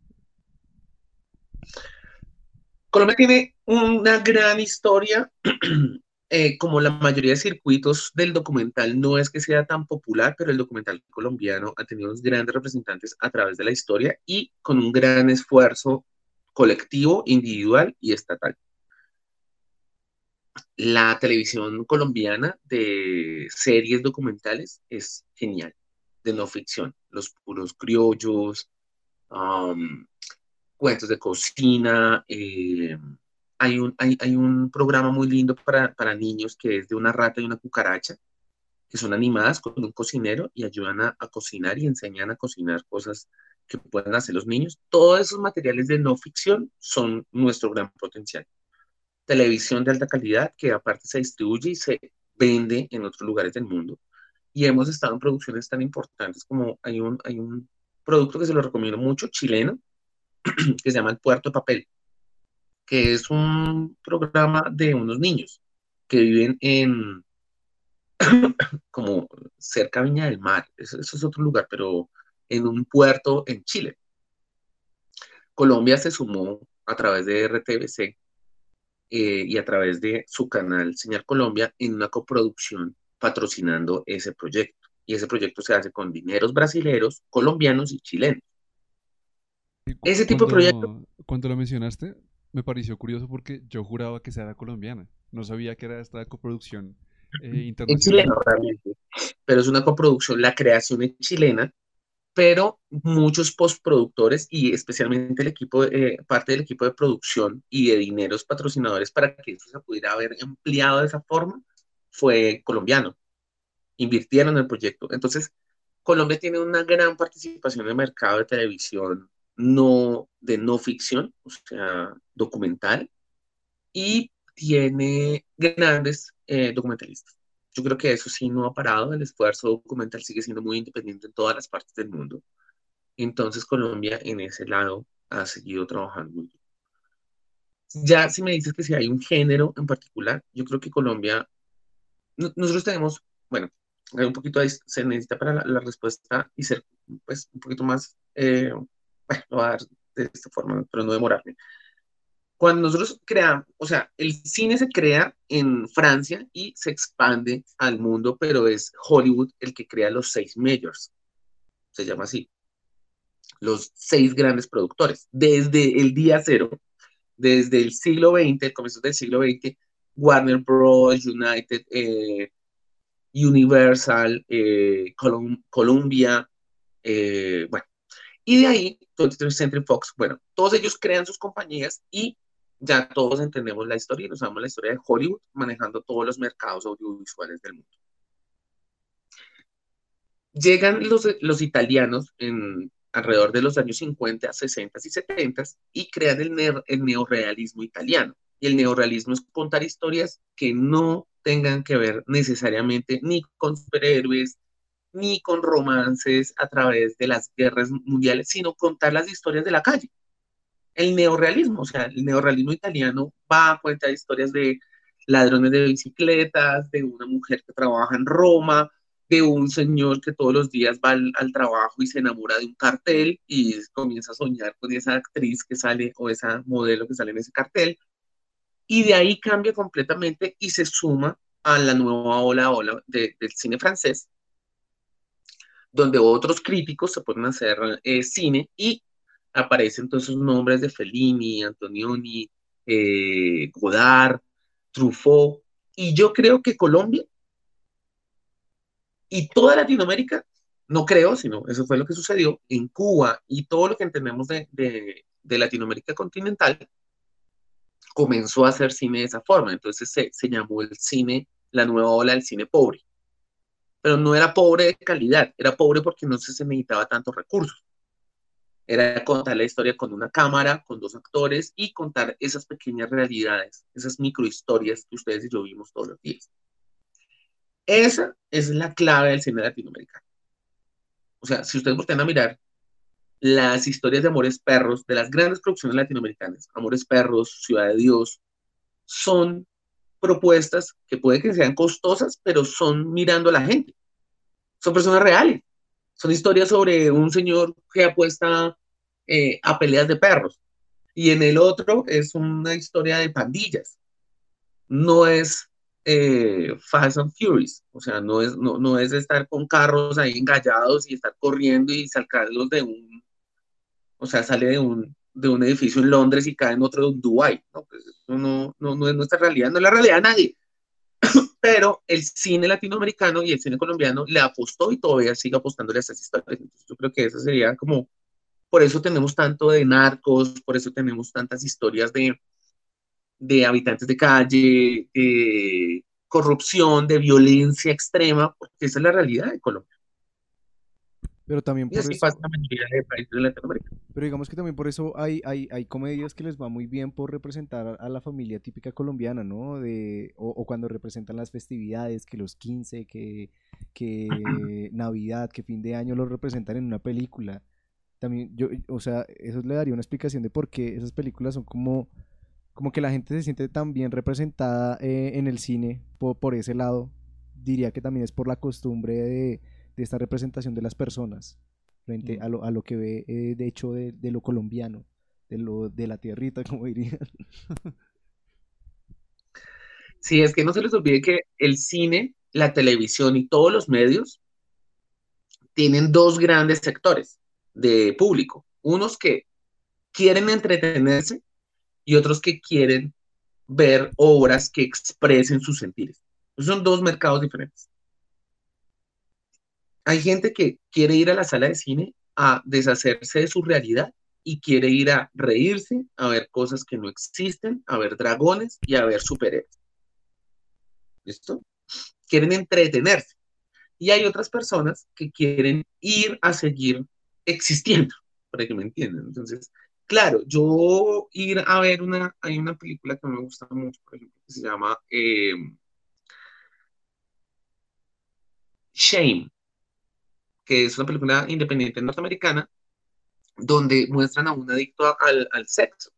Colombia tiene una gran historia, <clears throat> eh, como la mayoría de circuitos del documental, no es que sea tan popular, pero el documental colombiano ha tenido unos grandes representantes a través de la historia y con un gran esfuerzo colectivo, individual y estatal. La televisión colombiana de series documentales es genial, de no ficción, los puros criollos, cuentos de cocina. eh, hay, un, hay, hay un programa muy lindo para, para niños que es de una rata y una cucaracha, que son animadas con un cocinero y ayudan a, a cocinar y enseñan a cocinar cosas que pueden hacer los niños. Todos esos materiales de no ficción son nuestro gran potencial. Televisión de alta calidad que aparte se distribuye y se vende en otros lugares del mundo. Y hemos estado en producciones tan importantes como hay un, hay un producto que se lo recomiendo mucho, chileno, <clears throat> que se llama El Puerto de Papel, que es un programa de unos niños que viven en <coughs> como cerca a Viña del Mar, eso, eso es otro lugar, pero en un puerto en Chile. Colombia se sumó a través de RTBC eh, y a través de su canal Señal Colombia en una coproducción patrocinando ese proyecto. y ese proyecto se hace con dineros brasileños, colombianos y chilenos. Ese tipo de proyecto. Cuando lo mencionaste, me pareció curioso porque yo juraba que era colombiana. No sabía que era esta coproducción eh, internacional. Es chileno realmente, pero es una coproducción. La creación es chilena, pero muchos postproductores y especialmente el equipo, eh, parte del equipo de producción y de dineros patrocinadores para que eso se pudiera haber empleado de esa forma fue colombiano. Invirtieron en el proyecto. Entonces, Colombia tiene una gran participación en el mercado de televisión no, de no ficción, o sea, documental, y tiene grandes eh, documentalistas. Yo creo que eso sí no ha parado, el esfuerzo documental sigue siendo muy independiente en todas las partes del mundo. Entonces Colombia en ese lado ha seguido trabajando. Ya si me dices que si hay un género en particular, yo creo que Colombia, nosotros tenemos, bueno, un poquito se necesita para la, respuesta y ser pues un poquito más eh, bueno, lo voy a dar de esta forma, pero no demorarme. Cuando nosotros creamos, o sea, el cine se crea en Francia y se expande al mundo, pero es Hollywood el que crea los seis majors. Se llama así. Los seis grandes productores. Desde el día cero, desde el siglo XX, el comienzo del siglo XX, Warner Bros., United, eh, Universal, eh, Columbia, eh, bueno, y de ahí, 23th Century Fox, bueno, todos ellos crean sus compañías y ya todos entendemos la historia y nos sabemos la historia de Hollywood manejando todos los mercados audiovisuales del mundo. Llegan los, los italianos en alrededor de los años 50, 60 y 70 y crean el, el neorealismo italiano. Y el neorealismo es contar historias que no tengan que ver necesariamente ni con superhéroes, ni con romances a través de las guerras mundiales, sino contar las historias de la calle. El neorealismo, o sea, el neorealismo italiano va a contar historias de ladrones de bicicletas, de una mujer que trabaja en Roma, de un señor que todos los días va al, trabajo y se enamora de un cartel y comienza a soñar con esa actriz que sale o esa modelo que sale en ese cartel. Y de ahí cambia completamente y se suma a la nueva ola, ola del cine francés, donde otros críticos se ponen a hacer eh, cine y aparecen todos nombres de Fellini, Antonioni, eh, Godard, Truffaut, y yo creo que Colombia y toda Latinoamérica, no creo, sino eso fue lo que sucedió en Cuba y todo lo que entendemos de, de, Latinoamérica continental, comenzó a hacer cine de esa forma. Entonces se, se llamó el cine, la nueva ola del cine pobre pero no era pobre de calidad, era pobre porque no se necesitaba tantos recursos. Era contar la historia con una cámara, con dos actores y contar esas pequeñas realidades, esas microhistorias que ustedes y yo vimos todos los días. Esa es la clave del cine latinoamericano. O sea, si ustedes voltean a mirar las historias de Amores Perros, de las grandes producciones latinoamericanas, Amores Perros, Ciudad de Dios, son propuestas que puede que sean costosas, pero son mirando a la gente. Son personas reales. Son historias sobre un señor que apuesta eh, a peleas de perros. Y en el otro es una historia de pandillas. No es eh, Fast and Furious. O sea, no es, no, no es estar con carros ahí engallados y estar corriendo y sacarlos de un. O sea, sale de un, de un edificio en Londres y cae en otro en Dubái. ¿no? Pues eso no, no, no es nuestra realidad, no es la realidad de nadie. <coughs> Pero el cine latinoamericano y el cine colombiano le apostó y todavía sigue apostándole a esas historias. Entonces, yo creo que eso sería como, por eso tenemos tanto de narcos, por eso tenemos tantas historias de, de habitantes de calle, de corrupción, de violencia extrema, porque esa es la realidad de Colombia. Pero también por eso, Pero digamos que también por eso hay, hay, hay comedias que les va muy bien por representar a la familia típica colombiana, ¿no? De, o, cuando representan las festividades, que los 15, que, que <clears throat> Navidad, que fin de año los representan en una película. También yo, o sea, eso le daría una explicación de por qué esas películas son como, como que la gente se siente tan bien representada eh, en el cine por, por ese lado. Diría que también es por la costumbre de de esta representación de las personas frente a, lo, a lo que ve eh, de hecho de, lo colombiano, de, lo, de la tierrita, <laughs> como dirían. Sí, es que no se les olvide que el cine, la televisión y todos los medios tienen dos grandes sectores de público. Unos que quieren entretenerse y otros que quieren ver obras que expresen sus sentires. Son dos mercados diferentes. Hay gente que quiere ir a la sala de cine a deshacerse de su realidad y quiere ir a reírse, a ver cosas que no existen, a ver dragones y a ver superhéroes. ¿Listo? Quieren entretenerse. Y hay otras personas que quieren ir a seguir existiendo, <laughs> para que me entiendan. Entonces, claro, yo ir a ver una, hay una película que me gusta mucho, por ejemplo, que se llama eh, Shame, que es una película independiente norteamericana, donde muestran a un adicto al, al sexo.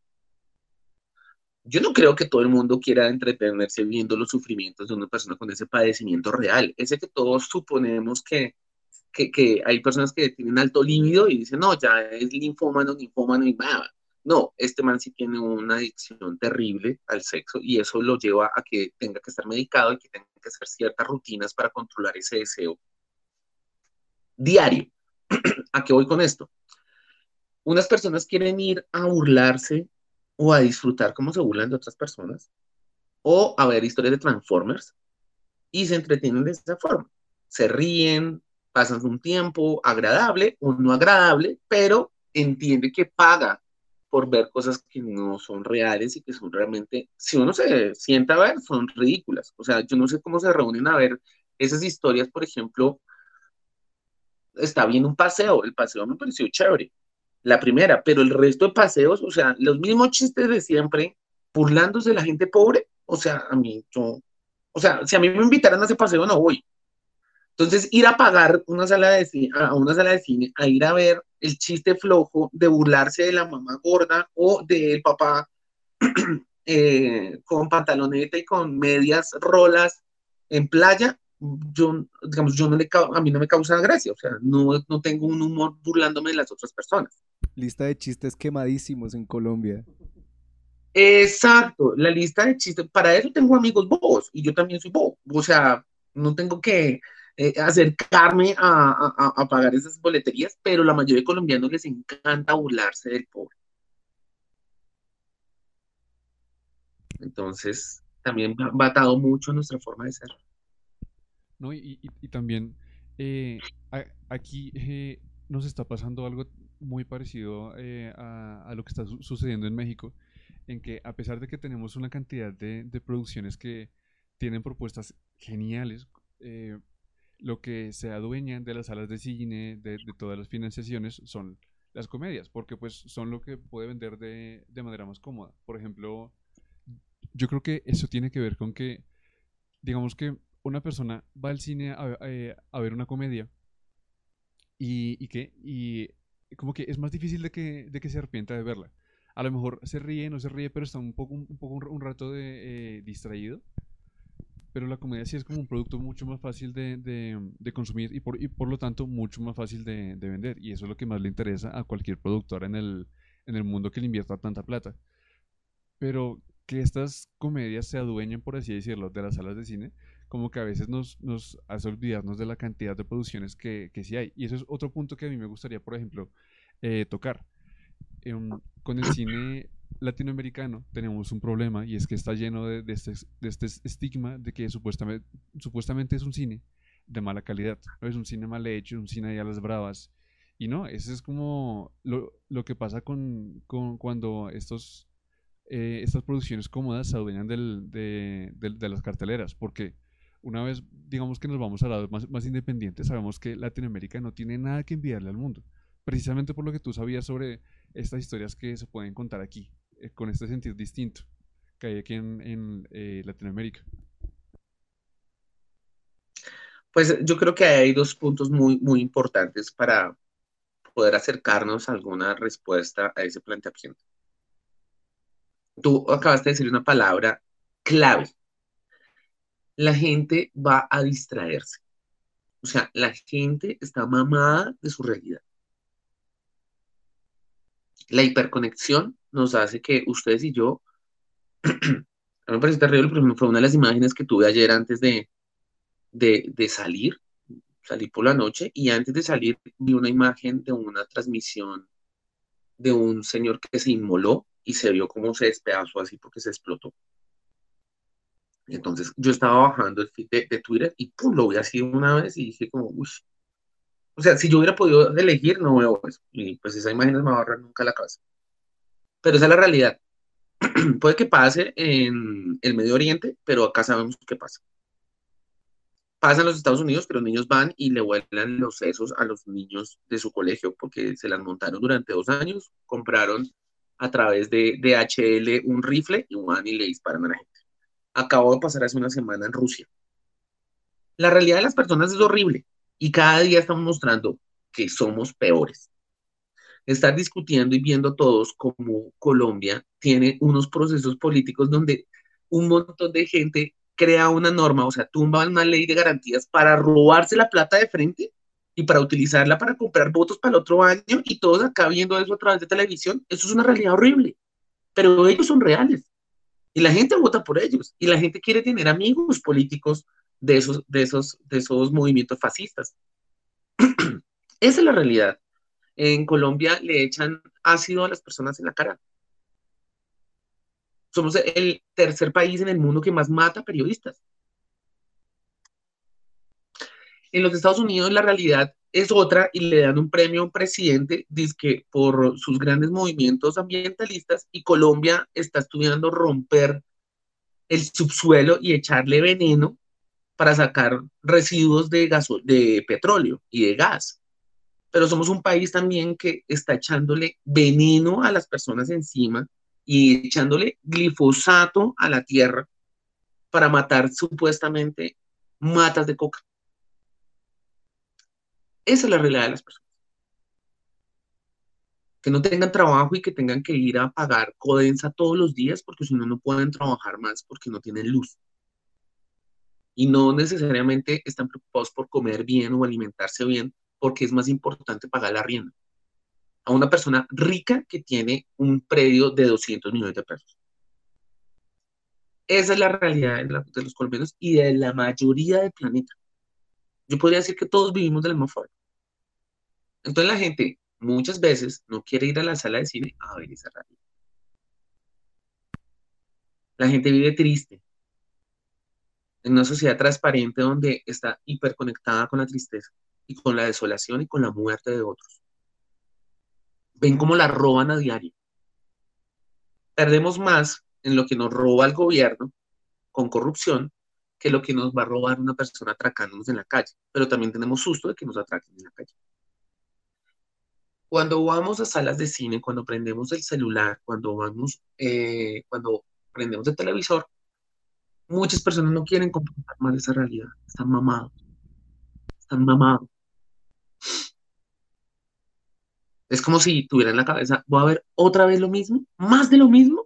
Yo no creo que todo el mundo quiera entretenerse viendo los sufrimientos de una persona con ese padecimiento real, ese que todos suponemos que, que, que hay personas que tienen alto líbido y dicen, no, ya es linfómano, linfómano y nada. No, este man sí tiene una adicción terrible al sexo y eso lo lleva a que tenga que estar medicado y que tenga que hacer ciertas rutinas para controlar ese deseo diario. <clears throat> ¿A qué voy con esto? Unas personas quieren ir a burlarse o a disfrutar cómo se burlan de otras personas o a ver historias de Transformers y se entretienen de esa forma. Se ríen, pasan un tiempo agradable o no agradable, pero entiende que paga por ver cosas que no son reales y que son realmente, si uno se sienta a ver, son ridículas. O sea, yo no sé cómo se reúnen a ver esas historias, por ejemplo, está bien un paseo, el paseo me pareció chévere, la primera, pero el resto de paseos, o sea, los mismos chistes de siempre, burlándose de la gente pobre, o sea, a mí, yo, o sea, si a mí me invitaran a ese paseo, no voy. Entonces, ir a pagar una sala de cine, a una sala de cine, a ir a ver el chiste flojo de burlarse de la mamá gorda o del papá <clears throat> eh, con pantaloneta y con medias rolas en playa, yo, digamos, yo no le, a mí no me causa gracia, o sea, no, no tengo un humor burlándome de las otras personas. Lista de chistes quemadísimos en Colombia. Exacto, la lista de chistes, para eso tengo amigos bobos y yo también soy bobo, o sea, no tengo que eh, acercarme a, a, a, pagar esas boleterías, pero la mayoría de colombianos les encanta burlarse del pobre. Entonces, también va atado mucho a nuestra forma de ser. ¿No? Y, y, también eh, aquí eh, nos está pasando algo muy parecido eh, a, lo que está su sucediendo en México, en que a pesar de que tenemos una cantidad de, de producciones que tienen propuestas geniales, lo que se adueñan de las salas de cine, de, de, todas las financiaciones, son las comedias, porque pues son lo que puede vender de, de manera más cómoda. Por ejemplo, yo creo que eso tiene que ver con que, digamos que una persona va al cine a, eh, ver una comedia y, y que y como que es más difícil de que, de que se arrepienta de verla. A lo mejor se ríe, no se ríe, pero está un poco un, poco un, rato de, eh, distraído. Pero la comedia sí es como un producto mucho más fácil de, de, de consumir y por, y por lo tanto mucho más fácil de, vender. Y eso es lo que más le interesa a cualquier productor en el, en el mundo que le invierta tanta plata. Pero que estas comedias se adueñen, por así decirlo, de las salas de cine, como que a veces nos, nos hace olvidarnos de la cantidad de producciones que, que sí hay. Y eso es otro punto que a mí me gustaría, por ejemplo, eh, tocar. Eh, con el cine latinoamericano tenemos un problema y es que está lleno de, de, este, de este, estigma de que supuestamente, supuestamente es un cine de mala calidad, ¿no? es un cine mal hecho, un cine a las bravas. Y no, ese es como lo, lo que pasa con, con cuando estos, eh, estas producciones cómodas se adueñan del, de, de, de, las carteleras, porque una vez, digamos que nos vamos a lados más, más independientes, sabemos que Latinoamérica no tiene nada que enviarle al mundo. Precisamente por lo que tú sabías sobre estas historias que se pueden contar aquí, eh, con este sentido distinto que hay aquí en, eh, Latinoamérica. Pues yo creo que hay dos puntos muy, muy importantes para poder acercarnos a alguna respuesta a ese planteamiento. Tú acabaste de decir una palabra clave la gente va a distraerse. O sea, la gente está mamada de su realidad. La hiperconexión nos hace que ustedes y yo, <clears throat> a mí me parece terrible, pero fue una de las imágenes que tuve ayer antes de, de, de salir, salí por la noche y antes de salir vi una imagen de una transmisión de un señor que se inmoló y se vio cómo se despedazó así porque se explotó. Entonces yo estaba bajando el feed de, Twitter y pum, lo vi así una vez y dije como, uy. O sea, si yo hubiera podido elegir, no veo eso. Y pues esa imagen no me va a ahorrar nunca la cabeza. Pero esa es la realidad. <clears throat> Puede que pase en el Medio Oriente, pero acá sabemos qué pasa. Pasa en los Estados Unidos que los niños van y le vuelan los sesos a los niños de su colegio porque se las montaron durante dos años, compraron a través de DHL un rifle y van y le disparan a la gente. Acabo de pasar hace una semana en Rusia. La realidad de las personas es horrible y cada día estamos mostrando que somos peores. Estar discutiendo y viendo todos como Colombia tiene unos procesos políticos donde un montón de gente crea una norma, o sea, tumba una ley de garantías para robarse la plata de frente y para utilizarla para comprar votos para el otro año y todos acá viendo eso a través de televisión. Eso es una realidad horrible, pero ellos son reales y la gente vota por ellos y la gente quiere tener amigos políticos de esos, de esos, de esos movimientos fascistas. <clears throat> Esa es la realidad. En Colombia le echan ácido a las personas en la cara. Somos el tercer país en el mundo que más mata periodistas. En los Estados Unidos la realidad es otra y le dan un premio a un presidente que por sus grandes movimientos ambientalistas y Colombia está estudiando romper el subsuelo y echarle veneno para sacar residuos de, de petróleo y de gas. Pero somos un país también que está echándole veneno a las personas encima y echándole glifosato a la tierra para matar supuestamente matas de coca. Esa es la realidad de las personas. Que no tengan trabajo y que tengan que ir a pagar codensa todos los días porque si no, no pueden trabajar más porque no tienen luz. Y no necesariamente están preocupados por comer bien o alimentarse bien porque es más importante pagar la rienda. A una persona rica que tiene un predio de 200 millones de pesos. Esa es la realidad de, los colombianos y de la mayoría del planeta. Yo podría decir que todos vivimos de la misma forma. Entonces la gente muchas veces no quiere ir a la sala de cine a ver esa realidad. La gente vive triste en una sociedad transparente donde está hiperconectada con la tristeza y con la desolación y con la muerte de otros. Ven cómo la roban a diario. Perdemos más en lo que nos roba el gobierno con corrupción que lo que nos va a robar una persona atracándonos en la calle. Pero también tenemos susto de que nos atraquen en la calle. Cuando vamos a salas de cine, cuando prendemos el celular, cuando vamos, eh, cuando prendemos el televisor, muchas personas no quieren confrontar más esa realidad. Están mamados. Están mamados. Es como si tuvieran en la cabeza, voy a ver otra vez lo mismo, más de lo mismo.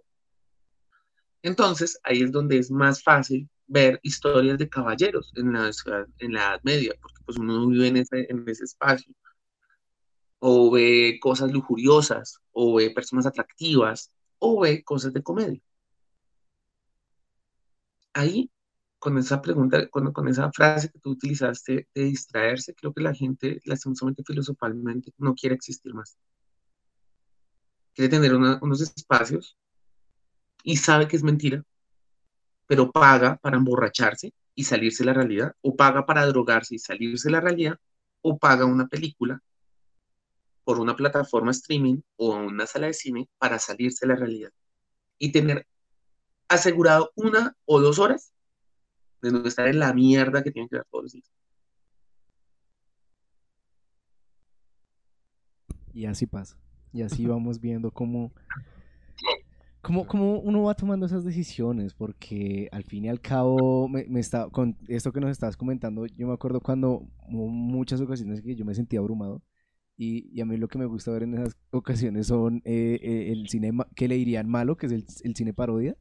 Entonces, ahí es donde es más fácil ver historias de caballeros en la, en la Edad Media, porque pues uno vive en ese, en ese espacio o ve cosas lujuriosas, o ve personas atractivas, o ve cosas de comedia. Ahí, con esa pregunta, con, con esa frase que tú utilizaste de distraerse, creo que la gente, lastimosamente filosofalmente, no quiere existir más. Quiere tener unos espacios y sabe que es mentira, pero paga para emborracharse y salirse de la realidad, o paga para drogarse y salirse de la realidad, o paga una película por una plataforma streaming o una sala de cine para salirse de la realidad y tener asegurado una o dos horas de no estar en la mierda que tienen que ver todos los días. Y así pasa. Y así vamos viendo cómo, cómo, cómo, uno va tomando esas decisiones, porque al fin y al cabo, me, me está, con esto que nos estabas comentando, yo me acuerdo cuando hubo muchas ocasiones que yo me sentía abrumado y, a mí lo que me gusta ver en esas ocasiones son eh, eh, el cine que le dirían malo, que es el, cine parodia.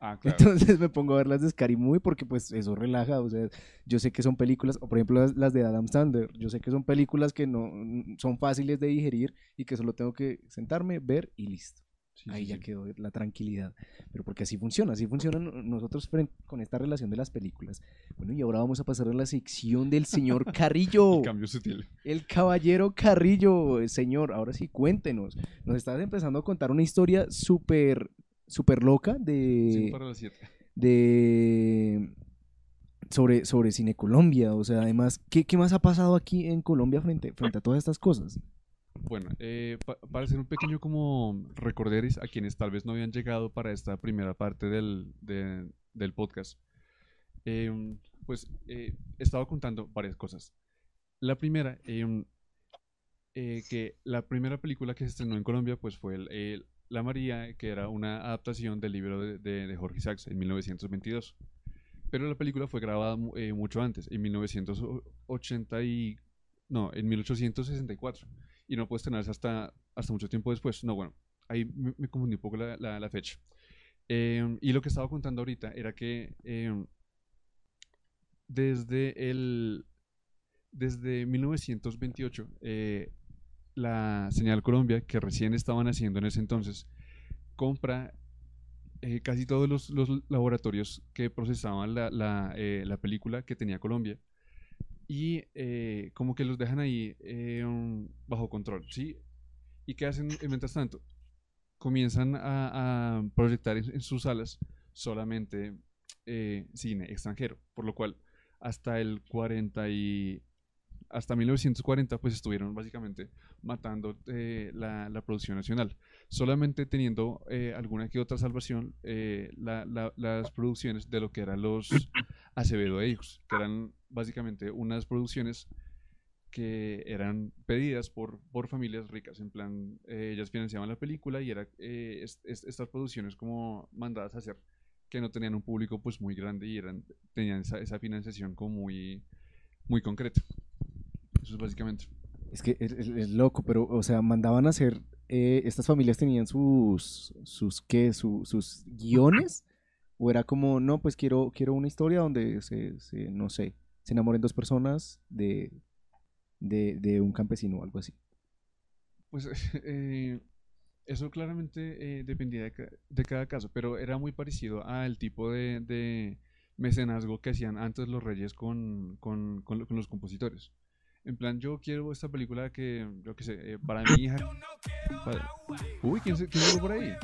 Ah, <laughs> claro. Entonces me pongo a ver las de Scary Movie porque pues eso relaja, o sea, yo sé que son películas, o por ejemplo las, de Adam Sandler, yo sé que son películas que no son fáciles de digerir y que solo tengo que sentarme, ver y listo. Sí, Ahí sí, ya sí. quedó la tranquilidad. Pero porque así funciona, así funciona no- nosotros con esta relación de las películas. Bueno, y ahora vamos a pasar a la sección del señor <laughs> Carrillo. El cambio sutil. El caballero Carrillo, eh, señor, ahora sí, cuéntenos. Nos estás empezando a contar una historia súper, súper loca de, para las siete. de sobre, sobre Cine Colombia. O sea, además, ¿qué, qué más ha pasado aquí en Colombia frente, frente a todas estas cosas? Bueno, eh, pa- para hacer un pequeño como recorderis a quienes tal vez no habían llegado para esta primera parte del, de- del podcast, em, pues eh, he estado contando varias cosas. La primera, em, eh, que la primera película que se estrenó en Colombia pues fue el- La María, que era una adaptación del libro de, de- de Jorge Isaacs en 1922. Pero la película fue grabada eh, mucho antes, en 1980 y... No, en 1864 y no puede estrenarse hasta, hasta mucho tiempo después. No, bueno, ahí me, me confundí un poco la, la- la fecha. Em, y lo que estaba contando ahorita era que em, desde el desde 1928 eh, la Señal Colombia, que recién estaban haciendo en ese entonces, compra eh, casi todos los, los laboratorios que procesaban la, la, eh, la película que tenía Colombia y eh, como que los dejan ahí eh, bajo control, ¿sí? ¿Y qué hacen mientras tanto? Comienzan a, proyectar en, sus salas solamente eh, cine extranjero, por lo cual hasta el 40 y hasta 1940 pues estuvieron básicamente matando la, producción nacional, solamente teniendo alguna que otra salvación la- la- las producciones de lo que eran los Acevedo e Hijos, que eran básicamente unas producciones que eran pedidas por, por familias ricas, en plan, eh, ellas financiaban la película y era eh, es- es- estas producciones como mandadas a hacer que no tenían un público pues muy grande y eran tenían esa, esa financiación como muy muy concreta. Eso es básicamente. Es que es- es loco, pero, o sea, mandaban a hacer, eh, estas familias tenían sus, sus, ¿qué? Su- sus guiones, o era como, no, pues quiero, quiero una historia donde se, se, no sé, se enamoren dos personas de, de, un campesino o algo así. Pues <laughs> eh, eso claramente eh, dependía de, ca- de cada caso, pero era muy parecido al tipo de, de mecenazgo que hacían antes los reyes con, con, con con los compositores. En plan, yo quiero esta película que, yo qué sé, eh, para mi hija... para- Uy, ¿quién, se- quién llegó por ahí?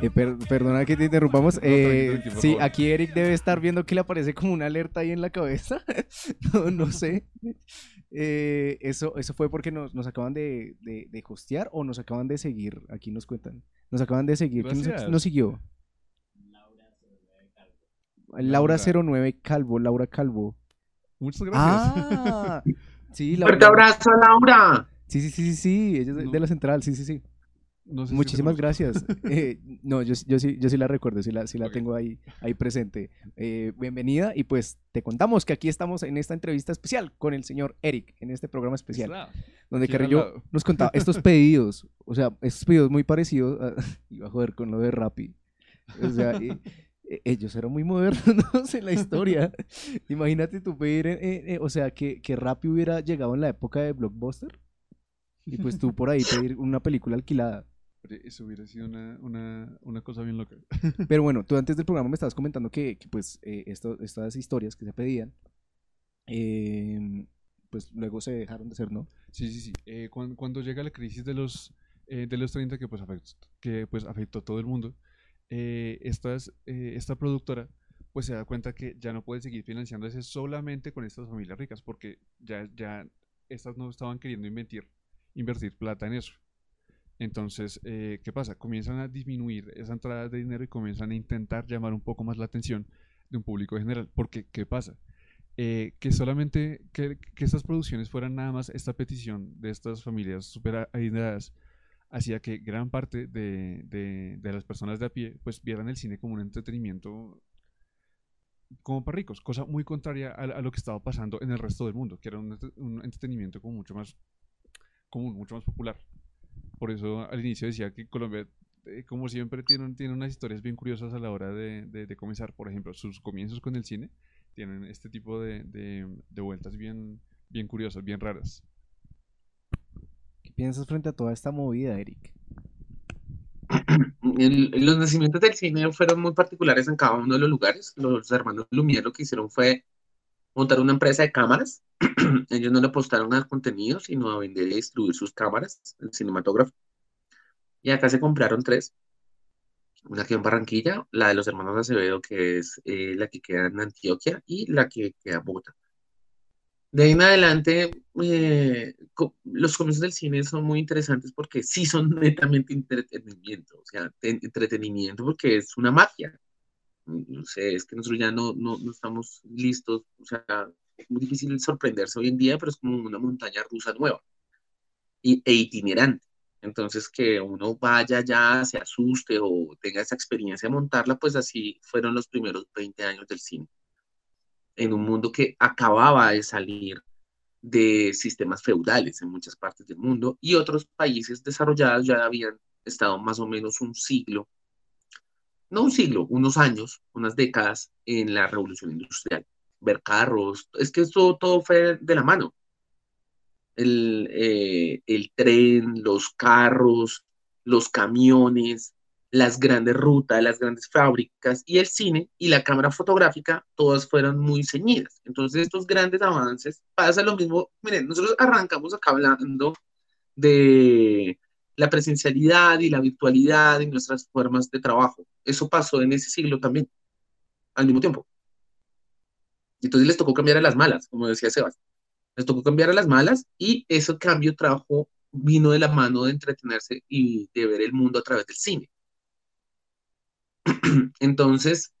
Eh, per- perdona que te interrumpamos. eh, tranqui, por sí, favor. aquí Eric debe estar viendo que le aparece como una alerta ahí en la cabeza. <laughs> no, no sé. Eh, eso, eso fue porque nos, nos acaban de, de, de hostear o nos acaban de seguir. Aquí nos cuentan. Nos acaban de seguir. ¿Quién nos, Gracias. nos siguió? Laura Laura. 09 Calvo, Laura Calvo. Muchas gracias. Ah, <laughs> sí, ¡Fuerte Laura. abrazo, Laura! Sí, sí, sí, sí, sí, ella es de, No. de la central, sí, sí, sí. No sé Muchísimas gracias. <laughs> Eh, no, yo, yo, sí, yo sí la recuerdo, sí la, sí la tengo ahí, ahí presente. Eh, bienvenida y pues te contamos que aquí estamos en esta entrevista especial con el señor Eric, en este programa especial, Está. donde Carrillo nos contaba estos pedidos, o sea, estos pedidos muy parecidos, a, <laughs> iba a joder con lo de Rappi. O sea, eh, ellos eran muy modernos <laughs> en la historia. <laughs> Imagínate tú pedir, eh, eh, o sea, que, que Rappi hubiera llegado en la época de Blockbuster. Y pues tú por ahí pedir una película alquilada. Eso hubiera sido una, una, una cosa bien loca. <laughs> Pero bueno, tú antes del programa me estabas comentando que, que, pues eh, esto- estas historias que se pedían, eh, pues luego se dejaron de hacer, ¿no? Sí, sí, sí. Eh, cuan- cuando, llega la crisis de los, eh, de los 30 que pues, afectó, que pues afectó a todo el mundo, eh, eh, esta productora pues se da cuenta que ya no puede seguir financiándose solamente con estas familias ricas porque ya, ya estas no estaban queriendo invertir, invertir plata en eso. Entonces, eh, ¿qué pasa? Comienzan a disminuir esa entrada de dinero y comienzan a intentar llamar un poco más la atención de un público general. Porque, ¿qué pasa? eh, que solamente que, que estas producciones fueran nada más esta petición de estas familias super adineradas hacía que gran parte de, de- las personas de a pie pues vieran el cine como un entretenimiento como para ricos, cosa muy contraria a, lo que estaba pasando en el resto del mundo, que era un, entre- un entretenimiento como mucho más común, mucho más popular. Por eso al inicio decía que Colombia, eh, como siempre, tiene, tiene unas historias bien curiosas a la hora de, de- comenzar. Por ejemplo, sus comienzos con el cine tienen este tipo de vueltas bien, bien curiosas, bien raras. ¿Qué piensas frente a toda esta movida, Eric? <clears throat> los nacimientos del cine fueron muy particulares en cada uno de los lugares. Los hermanos Lumière lo que hicieron fue montar una empresa de cámaras. <clears throat> Ellos no le apostaron al contenido, sino a vender y distribuir sus cámaras, el cinematógrafo. Y acá se compraron tres. Una aquí en Barranquilla, la de los hermanos Acevedo, que es eh, la que queda en Antioquia, y la que queda en Bogotá. De ahí en adelante, eh, los comienzos del cine son muy interesantes porque sí son <laughs> netamente entretenimiento, o sea, entretenimiento porque es una magia. No sé, es que nosotros ya no, no, no estamos listos, o sea, es muy difícil sorprenderse hoy en día, pero es como una montaña rusa nueva y, e itinerante. Entonces, que uno vaya ya, se asuste o tenga esa experiencia de montarla, pues así fueron los primeros 20 años del cine en un mundo que acababa de salir de sistemas feudales en muchas partes del mundo y otros países desarrollados ya habían estado más o menos un siglo, no un siglo, unos años, unas décadas en la revolución industrial. Ver carros, es que esto todo fue de la mano. El, eh, el tren, los carros, los camiones, las grandes rutas, las grandes fábricas y el cine y la cámara fotográfica, todas fueron muy ceñidas. Entonces, estos grandes avances, pasa lo mismo. Miren, nosotros arrancamos acá hablando de la presencialidad y la virtualidad y nuestras formas de trabajo. Eso pasó en ese siglo también, al mismo tiempo. Entonces les tocó cambiar a las malas, como decía Sebas. Les tocó cambiar a las malas y ese cambio trajo, vino de la mano de entretenerse y de ver el mundo a través del cine. <clears throat> Entonces,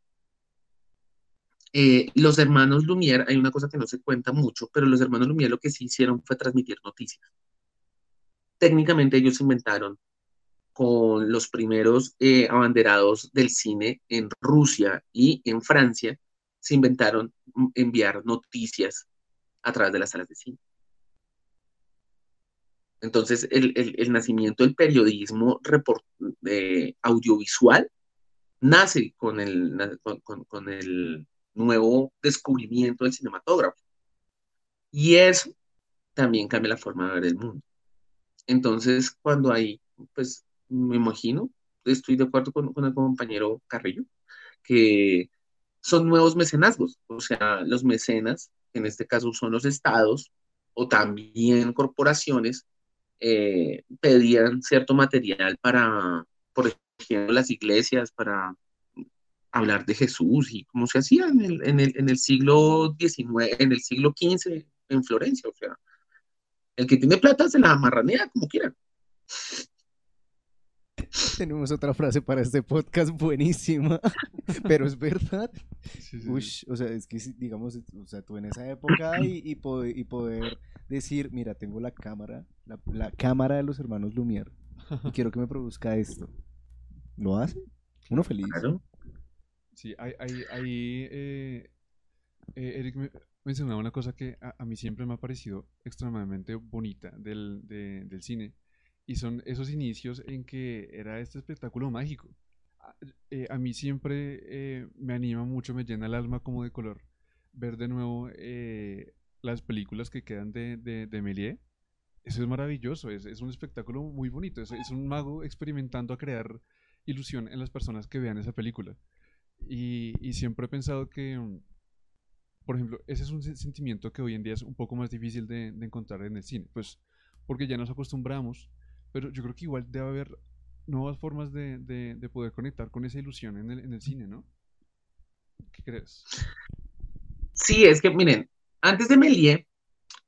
eh, los hermanos Lumière, hay una cosa que no se cuenta mucho, pero los hermanos Lumière lo que sí hicieron fue transmitir noticias. Técnicamente ellos inventaron con los primeros eh, abanderados del cine en Rusia y en Francia, se inventaron enviar noticias a través de las salas de cine. Entonces, el, nacimiento del periodismo eh, audiovisual nace con el, con, el nuevo descubrimiento del cinematógrafo. Y eso también cambia la forma de ver el mundo. Entonces, cuando hay, pues, me imagino, estoy de acuerdo con, con el compañero Carrillo, que son nuevos mecenazgos, o sea, los mecenas, en este caso son los estados o también corporaciones, eh, pedían cierto material para, por las iglesias para hablar de Jesús y cómo se hacía en el, en el, en el siglo XIX, en el siglo XV en Florencia. O sea, el que tiene plata se la amarranea como quiera. Tenemos otra frase para este podcast buenísima, <laughs> pero es verdad. o sea, es que digamos, o sea, tú en esa época y, y, poder, y poder decir, mira, tengo la cámara, la, la cámara de los hermanos Lumière y quiero que me produzca esto lo hace. Uno feliz. Sí, ahí, ahí, eh, eh, Eric mencionaba una cosa que a, mí siempre me ha parecido extremadamente bonita del, del cine. Y son esos inicios en que era este espectáculo mágico. a eh, mí siempre me anima mucho, me llena el alma como de color ver de nuevo las películas que quedan de, de, de Méliès. Eso es maravilloso, es, es, un espectáculo muy bonito, es, es un mago experimentando a crear ilusión en las personas que vean esa película. Y, siempre he pensado que, mm, por ejemplo, ese es un sentimiento que hoy en día es un poco más difícil de, encontrar en el cine, pues porque ya nos acostumbramos, pero yo creo que igual debe haber nuevas formas de, de poder conectar con esa ilusión en el, cine, ¿no? ¿Qué crees? Sí, es que miren, antes de Melie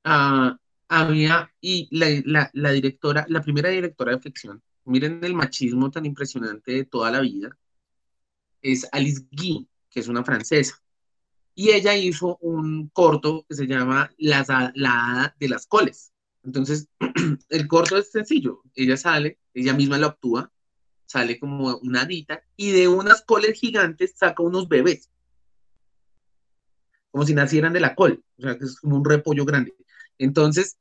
uh, había, y la, directora, la primera directora de ficción, miren el machismo tan impresionante de toda la vida, es Alice Guy, que es una francesa. Y ella hizo un corto que se llama La, Hada de las Coles. Entonces, <clears throat> el corto es sencillo. Ella sale, ella misma lo actúa, sale como una hadita y de unas coles gigantes saca unos bebés. Como si nacieran de la col. O sea, que es como un repollo grande. Entonces,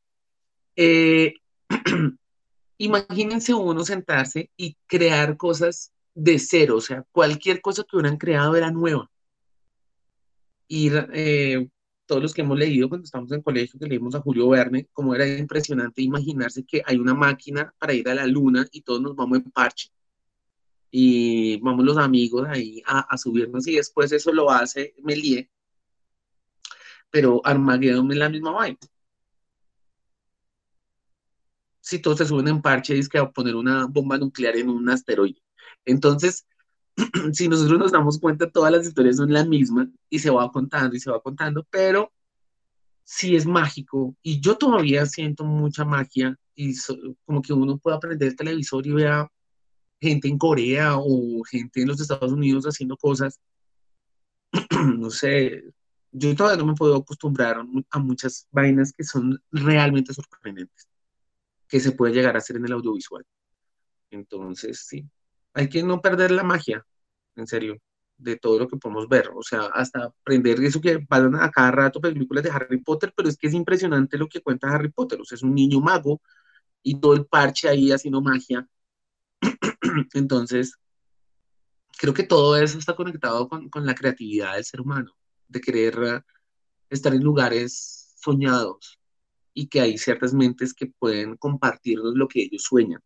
eh, <clears throat> imagínense uno sentarse y crear cosas de cero, o sea, cualquier cosa que hubieran creado era nueva. Y eh, todos los que hemos leído cuando estamos en colegio, que leímos a Julio Verne, como era impresionante imaginarse que hay una máquina para ir a la luna y todos nos vamos en parche. y vamos los amigos ahí a, subirnos y después eso lo hace Melie. Pero Armageddon es la misma vaina. Si todos se suben en parche, es que a poner una bomba nuclear en un asteroide. Entonces, <clears throat> si nosotros nos damos cuenta, todas las historias son la misma y se va contando y se va contando, pero sí es mágico. Y yo todavía siento mucha magia y como que uno puede aprender el televisor y vea gente en Corea o gente en los Estados Unidos haciendo cosas, <clears throat> no sé, yo todavía no me puedo acostumbrar a muchas vainas que son realmente sorprendentes, que se puede llegar a hacer en el audiovisual. Entonces, sí, hay que no perder la magia, en serio, de todo lo que podemos ver. O sea, hasta aprender eso que van a cada rato películas de Harry Potter, pero es que es impresionante lo que cuenta Harry Potter. O sea, es un niño mago y todo el parche ahí haciendo magia. <clears throat> Entonces, creo que todo eso está conectado con, la creatividad del ser humano, de querer estar en lugares soñados y que hay ciertas mentes que pueden compartirnos lo que ellos sueñan.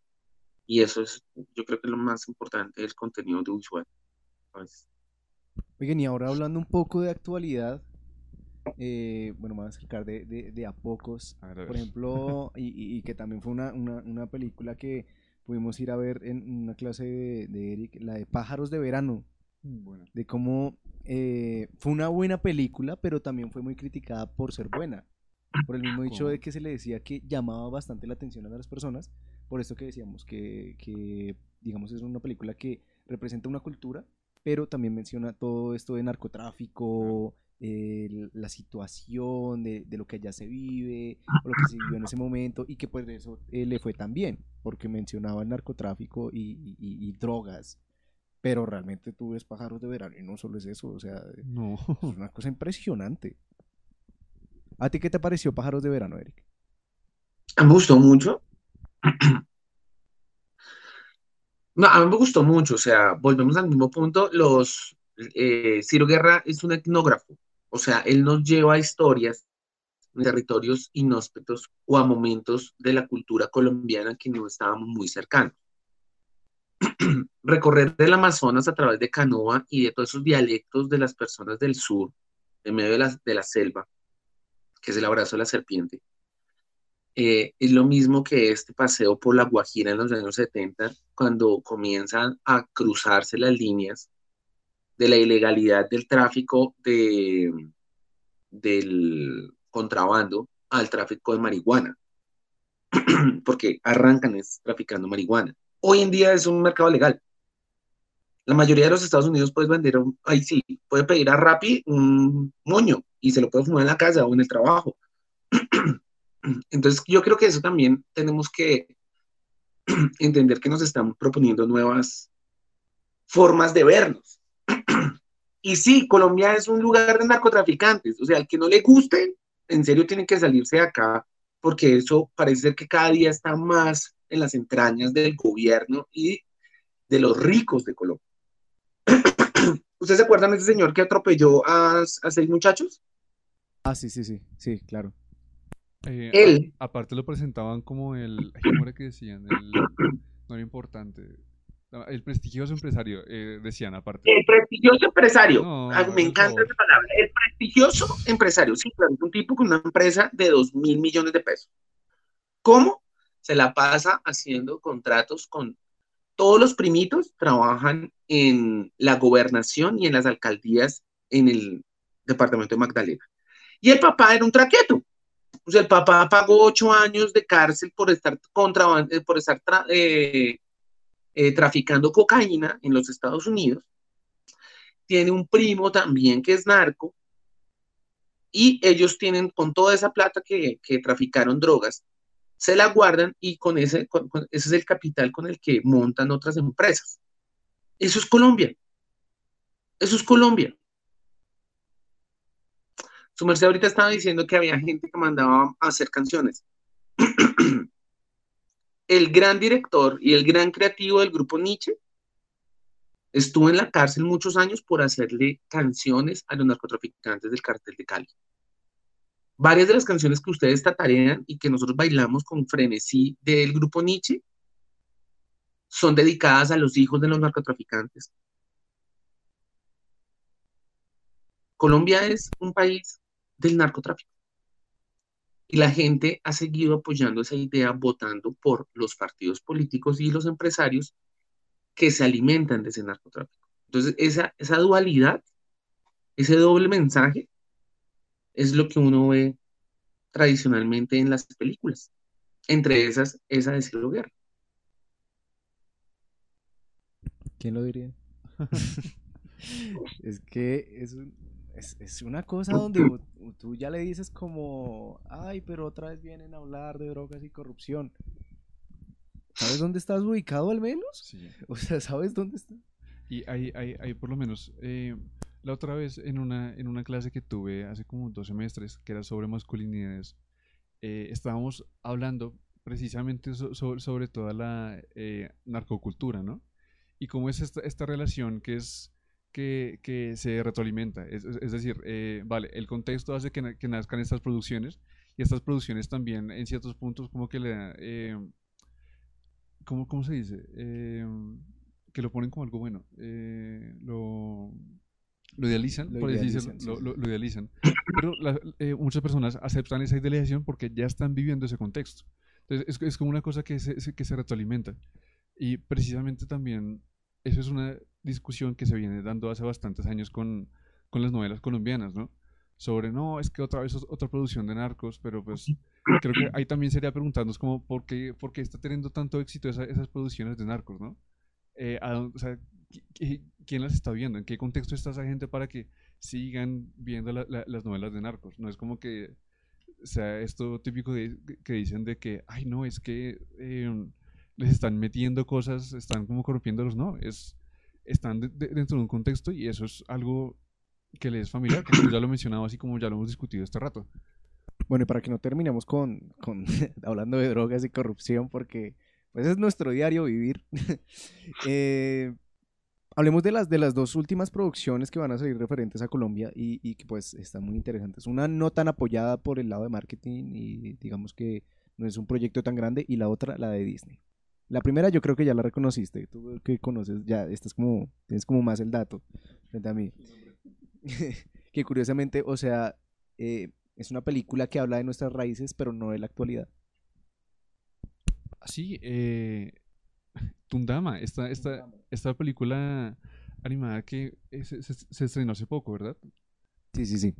Y eso es, yo creo que lo más importante del contenido audiovisual. Pues, Oigan, y ahora hablando un poco de actualidad, eh, bueno, me voy a acercar de, de, a pocos, por ejemplo, <laughs> y, y, que también fue una, una, una, película que pudimos ir a ver en una clase de, de Eric, la de Pájaros de Verano, mm, de cómo eh, fue una buena película, pero también fue muy criticada por ser buena, por el mismo hecho de que se le decía que llamaba bastante la atención a las personas, por esto que decíamos, que, que digamos es una película que representa una cultura, pero también menciona todo esto de narcotráfico, la situación de, lo que allá se vive, o lo que se vivió en ese momento, y que pues eso eh, le fue tan bien, porque mencionaba el narcotráfico y, drogas, pero realmente tú ves pájaros de verano y no solo es eso, o sea, no. es una cosa impresionante. ¿A ti qué te pareció pájaros de verano, Eric? Me gustó mucho. No, a mí me gustó mucho, o sea, volvemos al mismo punto, los, eh, Ciro Guerra es un etnógrafo, o sea, él nos lleva a historias territorios inhóspitos o a momentos de la cultura colombiana que no estábamos muy cercanos. <clears throat> Recorrer del Amazonas a través de canoa y de todos esos dialectos de las personas del sur, en medio de de la selva, que es el abrazo de la serpiente, eh, es lo mismo que este paseo por la Guajira en los años 70, cuando comienzan a cruzarse las líneas de la ilegalidad del tráfico de, del contrabando al tráfico de marihuana, <clears throat> porque arrancan es traficando marihuana. Hoy en día es un mercado legal. La mayoría de los Estados Unidos puedes vender, ahí sí, puede pedir a Rappi un moño y se lo puede fumar en la casa o en el trabajo. <clears throat> Entonces, yo creo que eso también tenemos que <clears throat> entender que nos están proponiendo nuevas formas de vernos. <clears throat> Y sí, Colombia es un lugar de narcotraficantes, o sea, al que no le guste, en serio tiene que salirse de acá, porque eso parece ser que cada día está más en las entrañas del gobierno y de los ricos de Colombia. <clears throat> ¿Ustedes se acuerdan de ese señor que atropelló a, a seis muchachos? Ah, sí, sí, sí, sí, claro. Eh, él. aparte lo presentaban como el. ¿Cómo era que decían? El, no era importante. El prestigioso empresario, eh, decían aparte. El prestigioso empresario. Me encanta esa palabra. El prestigioso empresario. Sí, claro, un tipo con una empresa de 2 mil millones de pesos. ¿Cómo? Se la pasa haciendo contratos con todos los primitos, trabajan en la gobernación y en las alcaldías en el departamento de Magdalena. Y el papá era un traqueto pues el papá pagó ocho años de cárcel por estar, contra, eh, por estar eh, eh, traficando cocaína en los Estados Unidos. Tiene un primo también que es narco. Y ellos tienen, con toda esa plata que, traficaron drogas, se la guardan y con ese, ese es el capital con el que montan otras empresas. Eso es Colombia. Eso es Colombia. Su merced ahorita estaba diciendo que había gente que mandaba a hacer canciones. <clears throat> el gran director y el gran creativo del grupo Nietzsche estuvo en la cárcel muchos años por hacerle canciones a los narcotraficantes del cartel de Cali. Varias de las canciones que ustedes tatarean y que nosotros bailamos con frenesí del grupo Nietzsche son dedicadas a los hijos de los narcotraficantes. Colombia es un país del narcotráfico. Y la gente ha seguido apoyando esa idea votando por los partidos políticos y los empresarios que se alimentan de ese narcotráfico. Entonces, esa, esa dualidad, ese doble mensaje, es lo que uno ve tradicionalmente en las películas. Entre esas, esa de Cielo Guerra. ¿Quién lo diría? <laughs> es que es, es, una cosa donde tú ya le dices como, ay, pero otra vez vienen a hablar de drogas y corrupción. ¿Sabes dónde estás ubicado al menos? Sí. O sea, ¿sabes dónde estás? Y hay, hay, hay por lo menos, eh, la otra vez en una, en una clase que tuve hace como dos semestres, que era sobre masculinidades, eh, estábamos hablando precisamente sobre toda la eh, narcocultura, ¿no? Y cómo es esta, esta relación que es que, que se retroalimenta. Es, decir, vale, el contexto hace que, que, nazcan estas producciones y estas producciones también en ciertos puntos como que le... ¿cómo, ¿Cómo se dice? que lo ponen como algo bueno. Eh, lo, lo, idealizan, lo por idealizan, lo, lo, idealizan. Pero eh, muchas personas aceptan esa idealización porque ya están viviendo ese contexto. Entonces, es, es como una cosa que se, que se retroalimenta. Y precisamente también, eso es una discusión que se viene dando hace bastantes años con, con las novelas colombianas, ¿no? Sobre, no, es que otra vez otra producción de narcos, pero pues creo que ahí también sería preguntarnos como por qué, por qué está teniendo tanto éxito esas producciones de narcos, ¿no? Eh, o sea, ¿quién las está viendo? ¿En qué contexto está esa gente para que sigan viendo las novelas de narcos? No es como que sea esto típico que dicen de que, ay, no, es que em, les están metiendo cosas, están como corrompiéndolos. No, es, están dentro de un contexto y eso es algo que les es familiar, como ya lo he mencionado, así como ya lo hemos discutido este rato. Bueno, y para que no terminemos con, con <laughs> hablando de drogas y corrupción, porque pues es nuestro diario vivir. <laughs> Eh, hablemos de las, de las dos últimas producciones que van a salir referentes a Colombia y, que pues están muy interesantes. Una no tan apoyada por el lado de marketing y digamos que no es un proyecto tan grande y la otra la de Disney. La primera yo creo que ya la reconociste, tú que conoces ya, estás como, tienes como más el dato frente a mí. <laughs> que curiosamente, o sea, eh, es una película que habla de nuestras raíces, pero no de la actualidad. Sí, eh, Tundama, esta, esta, esta película animada que eh, se, estrenó hace poco, ¿verdad? Sí, sí, sí.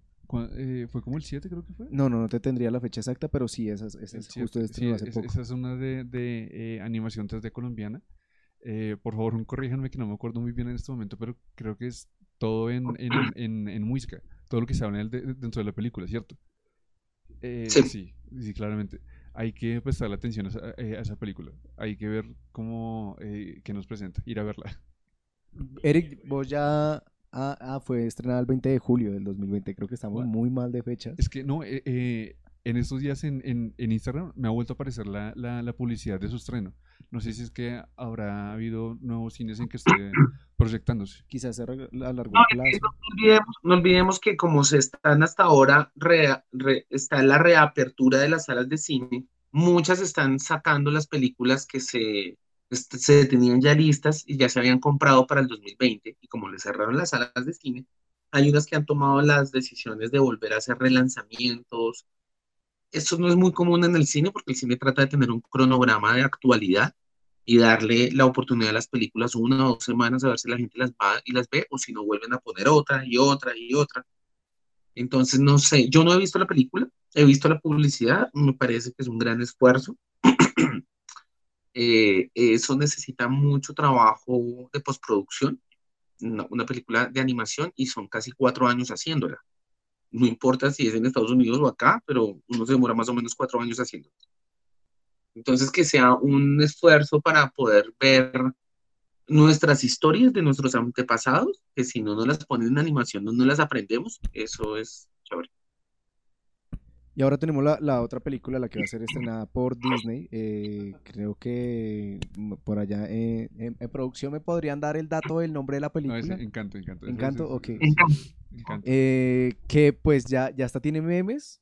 Eh, ¿Fue como el 7 creo que fue? No, no, no te tendría la fecha exacta, pero sí, esa, esa es justo sí, hace poco. Esa es una de, de eh, animación 3D colombiana. por favor, corríjanme que no me acuerdo muy bien en este momento, pero creo que es todo en, en, en, en música, todo lo que se habla dentro de la película, ¿cierto? sí. sí, sí, claramente hay que prestarle atención eh, a esa, película. Hay que ver cómo, eh, que nos presenta, ir a verla. <laughs> Eric, vos ya... Ah, ah, fue estrenada el 20 de julio del 2020. Creo que estamos muy mal de fechas. Es que no, eh, eh en estos días en, en, en, Instagram me ha vuelto a aparecer la, la, la, publicidad de su estreno. No sé si es que habrá habido nuevos cines en que esté <coughs> proyectándose. Quizás a largo no, plazo. No olvidemos, no olvidemos, que como se están hasta ahora, está la reapertura de las salas de cine, muchas están sacando las películas que se, se tenían ya listas y ya se habían comprado para el 2020 y como le cerraron las salas de cine, hay unas que han tomado las decisiones de volver a hacer relanzamientos, eso no es muy común en el cine porque el cine trata de tener un cronograma de actualidad y darle la oportunidad a las películas una o dos semanas a ver si la gente las va y las ve o si no vuelven a poner otra y otra y otra. Entonces, no sé, yo no he visto la película, he visto la publicidad, me parece que es un gran esfuerzo. <clears throat> Eh, eso necesita mucho trabajo de postproducción, una película de animación y son casi cuatro años haciéndola no importa si es en Estados Unidos o acá, pero uno se demora más o menos cuatro años haciendo. Entonces, que sea un esfuerzo para poder ver nuestras historias de nuestros antepasados, que si no nos las ponen en animación, no nos las aprendemos, eso es chévere. Y ahora tenemos la, la, otra película, la que va a ser estrenada por Disney. Eh, creo que mm, por allá eh, en, producción me podrían dar el dato del nombre de la película. No, encanto, encanto. Encanto, ok. Eh, que pues ya, ya hasta tiene memes.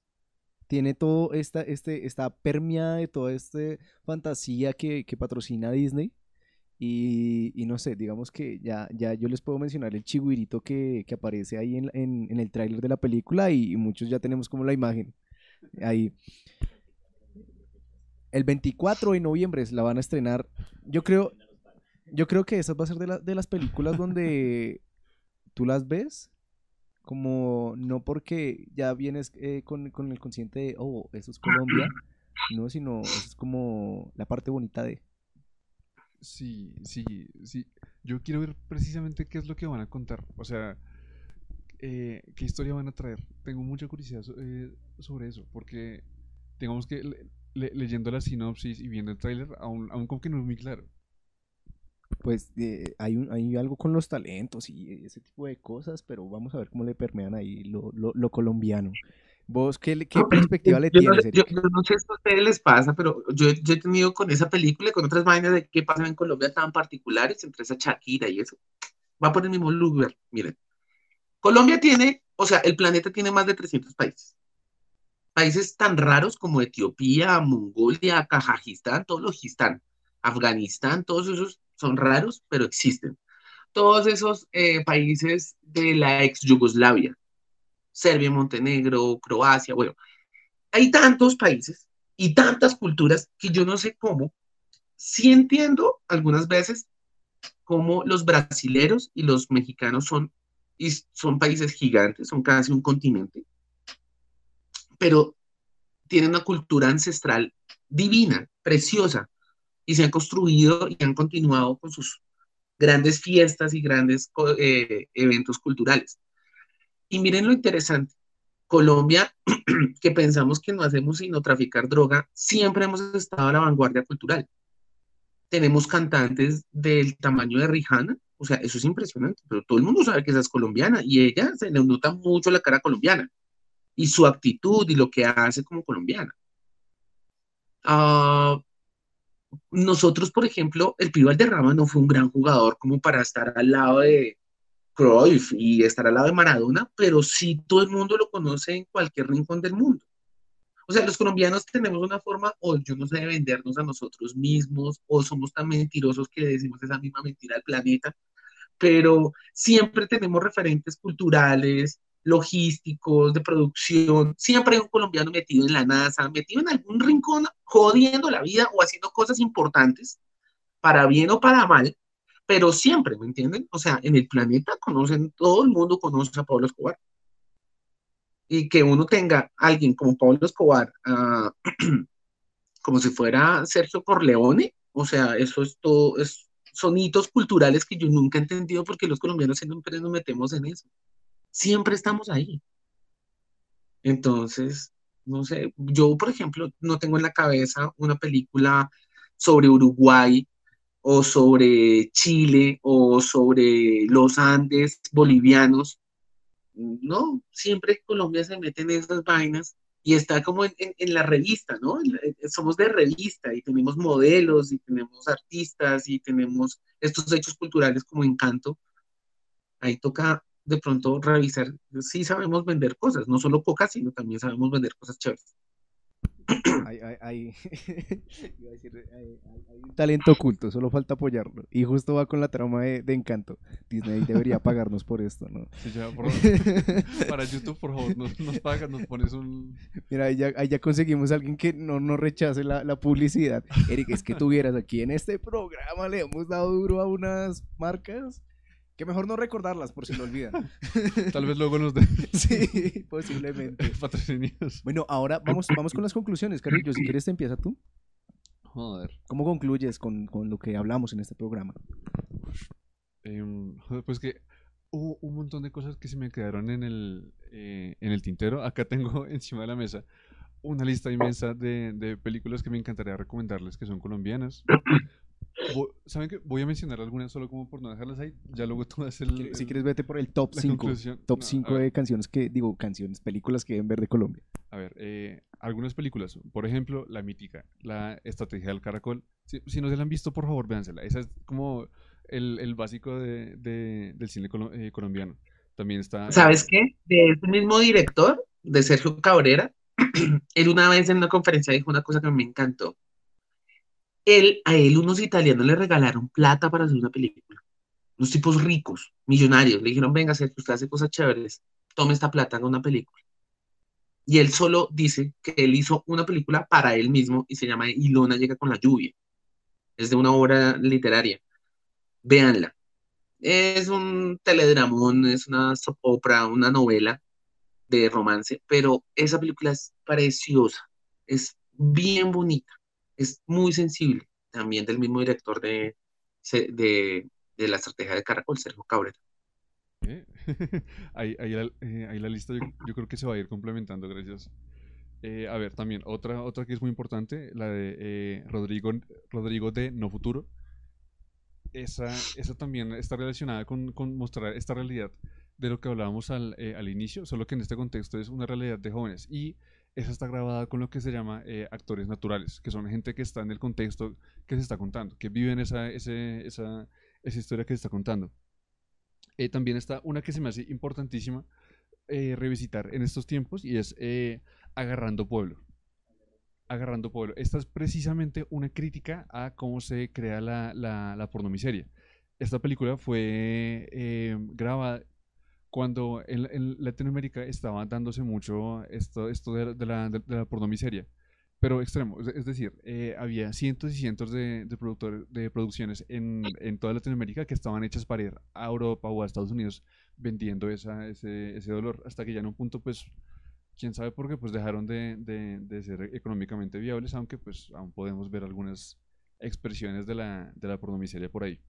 Tiene todo esta, este, está permeada de toda esta fantasía que, que patrocina Disney. Y, no sé, digamos que ya, ya yo les puedo mencionar el chigüirito que, que aparece ahí en, en, en el tráiler de la película y, y muchos ya tenemos como la imagen ahí. El 24 de noviembre la van a estrenar. Yo creo, yo creo que esa va a ser de, la- de las películas donde <laughs> tú las ves como no porque ya vienes eh, con, con el consciente de, oh, eso es Colombia, no, sino eso es como la parte bonita de... Sí, sí, sí. Yo quiero ver precisamente qué es lo que van a contar. O sea, eh, qué historia van a traer. Tengo mucha curiosidad eh, sobre eso, porque digamos que le- le- leyendo la sinopsis y viendo el tráiler, aún, aún como que no es muy claro. Pues eh, hay, un- hay algo con los talentos y ese tipo de cosas, pero vamos a ver cómo le permean ahí lo, lo, lo colombiano. ¿Vos qué, le- qué perspectiva le Yo no, tienes, sé- yo- yo no sé si a ustedes les pasa, pero yo, yo he tenido con esa película y con otras vainas de qué pasa en Colombia tan particulares, entre esa Shakira y eso. Va por el mismo lugar, miren. Colombia tiene, o sea, el planeta tiene más de 300 países. Países tan raros como Etiopía, Mongolia, Kazajistán, Gistán, Afganistán, todos esos son raros, pero existen. Todos esos eh, países de la ex Yugoslavia, Serbia, Montenegro, Croacia, bueno, hay tantos países y tantas culturas que yo no sé cómo, sí entiendo algunas veces cómo los brasileros y los mexicanos son, y son países gigantes, son casi un continente, pero tienen una cultura ancestral divina, preciosa, y se han construido y han continuado con sus grandes fiestas y grandes eh, eventos culturales. Y miren lo interesante, Colombia, <clears throat> que pensamos que no hacemos sino traficar droga, siempre hemos estado a la vanguardia cultural. Tenemos cantantes del tamaño de Rihanna, o sea, eso es impresionante, pero todo el mundo sabe que esa es colombiana y ella se le nota mucho la cara colombiana y su actitud y lo que hace como colombiana. Ah, nosotros, por ejemplo, el Pío Valderrama no fue un gran jugador como para estar al lado de Cruyff y estar al lado de Maradona, pero sí todo el mundo lo conoce en cualquier rincón del mundo. O sea, los colombianos tenemos una forma, o yo no sé, de vendernos a nosotros mismos, o somos tan mentirosos que decimos esa misma mentira al planeta, pero siempre tenemos referentes culturales, logísticos, de producción. Siempre hay un colombiano metido en la NASA, metido en algún rincón, jodiendo la vida o haciendo cosas importantes, para bien o para mal, pero siempre, ¿me entienden? O sea, en el planeta conocen, todo el mundo conoce a Pablo Escobar. Y que uno tenga alguien como Pablo Escobar, ah, <clears throat> como si fuera Sergio Corleone, o sea, eso es todo, son hitos culturales que yo nunca he entendido porque los colombianos siempre nos metemos en eso. Siempre estamos ahí. Entonces, no sé, yo, por ejemplo, no tengo en la cabeza una película sobre Uruguay o sobre Chile o sobre los Andes bolivianos. No, siempre Colombia se mete en esas vainas y está como en, en- en la revista, ¿no? En- Somos de revista y tenemos modelos y tenemos artistas y tenemos estos hechos culturales como Encanto. Ahí toca de pronto revisar, sí sabemos vender cosas, no solo coca, sino también sabemos vender cosas chéveres. Hay, hay- hay- <laughs> iba a decir, hay- hay- hay un talento oculto, solo falta apoyarlo. Y justo va con la trama de, de Encanto. Disney debería <laughs> pagarnos por esto, ¿no? Sí, ya, por <laughs> favor. Para YouTube, por favor, nos, nos pagas, nos pones un... Mira, ahí ya, ahí ya conseguimos a alguien que no, no rechace la, la publicidad. Eric, es que tuvieras aquí en este programa, le hemos dado duro a unas marcas que mejor no recordarlas por si lo olvidan. <laughs> Tal vez luego nos <laughs> den sí, posiblemente. <laughs> patrocinios. Bueno, ahora vamos, vamos con las conclusiones, Carrillo. Si quieres, te empieza tú. Joder. ¿Cómo concluyes con, con lo que hablamos en este programa? Em, pues que hubo un montón de cosas que se me quedaron en el, eh, en el tintero. Acá tengo encima de la mesa una lista inmensa de, de películas que me encantaría recomendarles que son colombianas. <coughs> Vo- ¿Saben qué? Voy a mencionar algunas solo como por no dejarlas ahí. Ya luego tú haces el, Si el- quieres, vete por el top la 5. conclusión. Top No, a 5 ver. de canciones que, digo, canciones, películas que deben ver de Colombia. A ver, eh, algunas películas, por ejemplo, La Mítica, La Estrategia del Caracol. Si, si no se la han visto, por favor, véansela. Esa es como el, el básico de, de- del cine colo- eh, colombiano. También está... ¿Sabes qué? De ese mismo director, de Sergio Cabrera, <clears throat> él una vez en una conferencia dijo una cosa que me encantó. Él, a él unos italianos le regalaron plata para hacer una película. Unos tipos ricos, millonarios, le dijeron, venga, que usted hace cosas chéveres, tome esta plata, haga una película. Y él solo dice que él hizo una película para él mismo y se llama Ilona llega con la lluvia. Es de una obra literaria. Véanla. Es un teledramón, es una opera, una novela de romance, pero esa película es preciosa, es bien bonita, es muy sensible, también del mismo director de, de, de la estrategia de Caracol, Sergio Cabrera. <laughs> ahí, ahí, la, eh, ahí, la, lista yo, creo que se va a ir complementando, gracias. Eh, a ver, también otra, otra que es muy importante, la de eh, Rodrigo, Rodrigo de No Futuro. Esa, esa también está relacionada con, con mostrar esta realidad de lo que hablábamos al, al, inicio, solo que en este contexto es una realidad de jóvenes. Y esa está grabada con lo que se llama actores naturales, que son gente que está en el contexto que se está contando, que viven esa, ese, esa, esa historia que se está contando. Eh, también está una que se me hace importantísima eh, revisitar en estos tiempos y es eh, Agarrando Pueblo. Agarrando Pueblo. Esta es precisamente una crítica a cómo se crea la, la, la pornomiseria. Esta película fue grabada cuando en, Latinoamérica estaba dándose mucho esto, esto de, la, de, de la pornomiseria pero extremo. Es decir, eh, había cientos y cientos de, de, productores, de producciones en, en, toda Latinoamérica que estaban hechas para ir a Europa o a Estados Unidos vendiendo esa, ese, ese dolor, hasta que ya en un punto, pues, quién sabe por qué, pues dejaron de, de, de, ser económicamente viables, aunque pues aún podemos ver algunas expresiones de la, de la pornomiseria por ahí.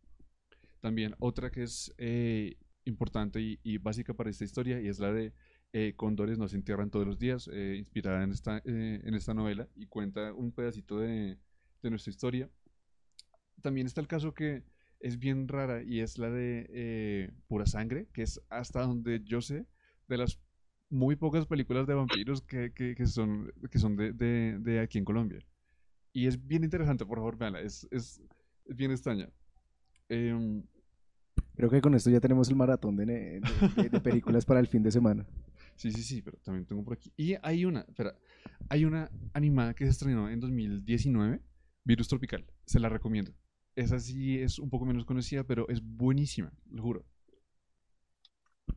También otra que es eh, importante y, y básica para esta historia y es la de eh, Cóndores no se entierran todos los días, eh, inspirada en esta, eh, en esta novela y cuenta un pedacito de, de, nuestra historia. También está el caso que es bien rara y es la de Pura Sangre, que es hasta donde yo sé de las muy pocas películas de vampiros que, que, que son, que son de, de, de, aquí en Colombia. Y es bien interesante, por favor, veanla, es, es, es bien extraña. Em, Creo que con esto ya tenemos el maratón de, de, películas para el fin de semana. Sí, sí, sí, pero también tengo por aquí. Y hay una, espera, hay una animada que se estrenó en 2019, Virus Tropical. Se la recomiendo. Esa sí es un poco menos conocida, pero es buenísima, lo juro.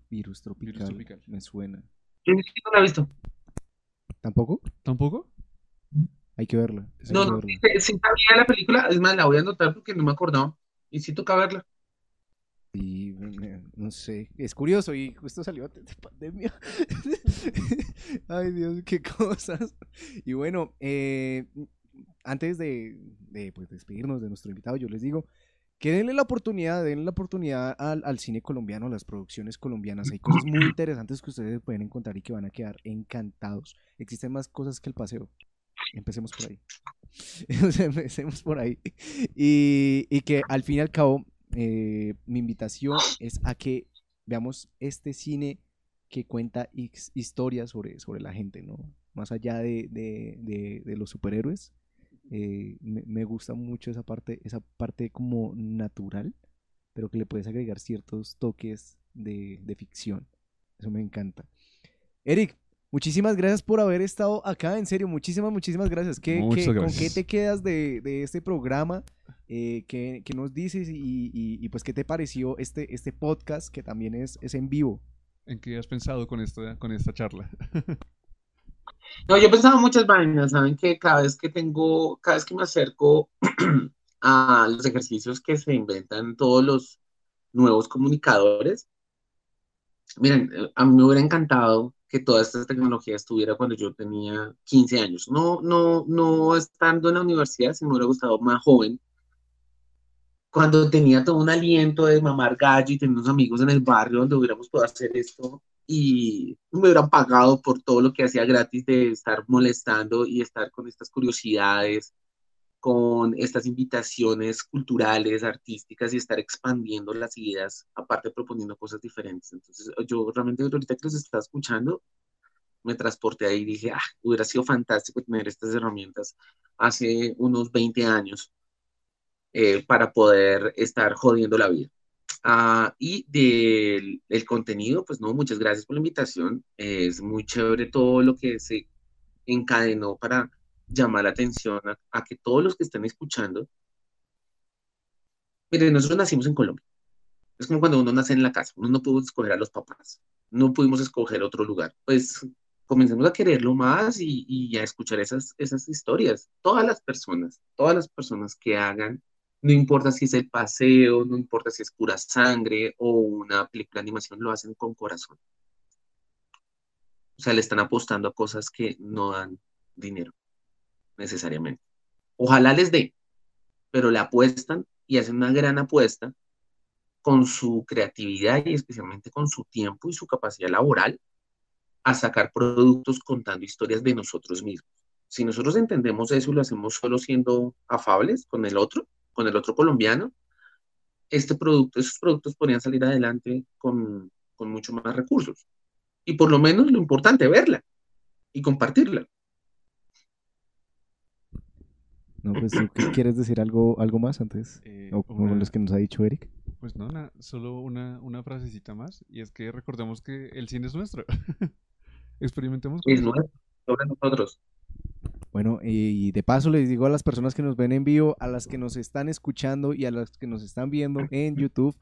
Virus Tropical. Me suena. Yo no la he visto. ¿Tampoco? ¿Tampoco? Hay que verla. no, no, si sabía la película, es más, la voy a anotar porque no me acordaba. Y sí toca verla. Y no sé, es curioso y justo salió antes de pandemia. <laughs> Ay Dios, qué cosas. Y bueno, eh, antes de, de pues, despedirnos de nuestro invitado, yo les digo que denle la oportunidad, denle la oportunidad al, al, cine colombiano, a las producciones colombianas. Hay cosas muy interesantes que ustedes pueden encontrar y que van a quedar encantados. Existen más cosas que el paseo. Empecemos por ahí. <laughs> Empecemos por ahí. Y, y que al fin y al cabo eh, mi invitación <gasps> es a que veamos este cine que cuenta historias sobre, sobre la gente, ¿no? Más allá de, de, de, los superhéroes, eh, me, me, gusta mucho esa parte, esa parte como natural, pero que le puedes agregar ciertos toques de, de ficción. Eso me encanta. Eric, muchísimas gracias por haber estado acá, en serio, muchísimas, muchísimas gracias. ¿Qué, qué, ¿Con qué te quedas de, de este programa? Eh, ¿qué, nos dices y, pues qué te pareció este, este podcast que también es, es en vivo? ¿En qué has pensado con esta, con esta charla? <laughs> no, yo he pensado muchas vainas, saben que cada vez que tengo, cada vez que me acerco <clears throat> a los ejercicios que se inventan todos los nuevos comunicadores, miren, eh, a mí me hubiera encantado que toda esta tecnología estuviera cuando yo tenía 15 años. No, no, no estando en la universidad, si me hubiera gustado más joven, cuando tenía todo un aliento de mamar gallo y tenía unos amigos en el barrio donde hubiéramos podido hacer esto y me hubieran pagado por todo lo que hacía gratis de estar molestando y estar con estas curiosidades, con estas invitaciones culturales, artísticas y estar expandiendo las ideas, aparte proponiendo cosas diferentes. Entonces, yo realmente ahorita que los estaba escuchando, me transporté ahí y dije, ah, hubiera sido fantástico tener estas herramientas hace unos 20 años eh, para poder estar jodiendo la vida. Ah, y del el contenido, pues no, muchas gracias por la invitación. Es muy chévere todo lo que se encadenó para llamar la atención a, que todos los que estén escuchando, miren, nosotros nacimos en Colombia. Es como cuando uno nace en la casa, uno no pudo escoger a los papás, no pudimos escoger otro lugar. Pues comencemos a quererlo más y, y a escuchar esas, esas historias. Todas las personas, todas las personas que hagan, no importa si es el paseo, no importa si es pura sangre o una película de animación, lo hacen con corazón. O sea, le están apostando a cosas que no dan dinero, necesariamente. Ojalá les dé, pero le apuestan y hacen una gran apuesta con su creatividad y especialmente con su tiempo y su capacidad laboral a sacar productos contando historias de nosotros mismos. Si nosotros entendemos eso y lo hacemos solo siendo afables con el otro, con el otro colombiano, este producto, esos productos podrían salir adelante con, con mucho más recursos. Y por lo menos lo importante, verla y compartirla. No, pues ¿tú qué quieres decir algo, algo más antes? Eh, o como una- los que nos ha dicho Eric. Pues no, na- solo una, una frasecita más. Y es que recordemos que el cine es nuestro. <laughs> Experimentemos con Es nuestro, sobre nosotros. Bueno, y de paso les digo a las personas que nos ven en vivo, a las que nos están escuchando y a las que nos están viendo en YouTube,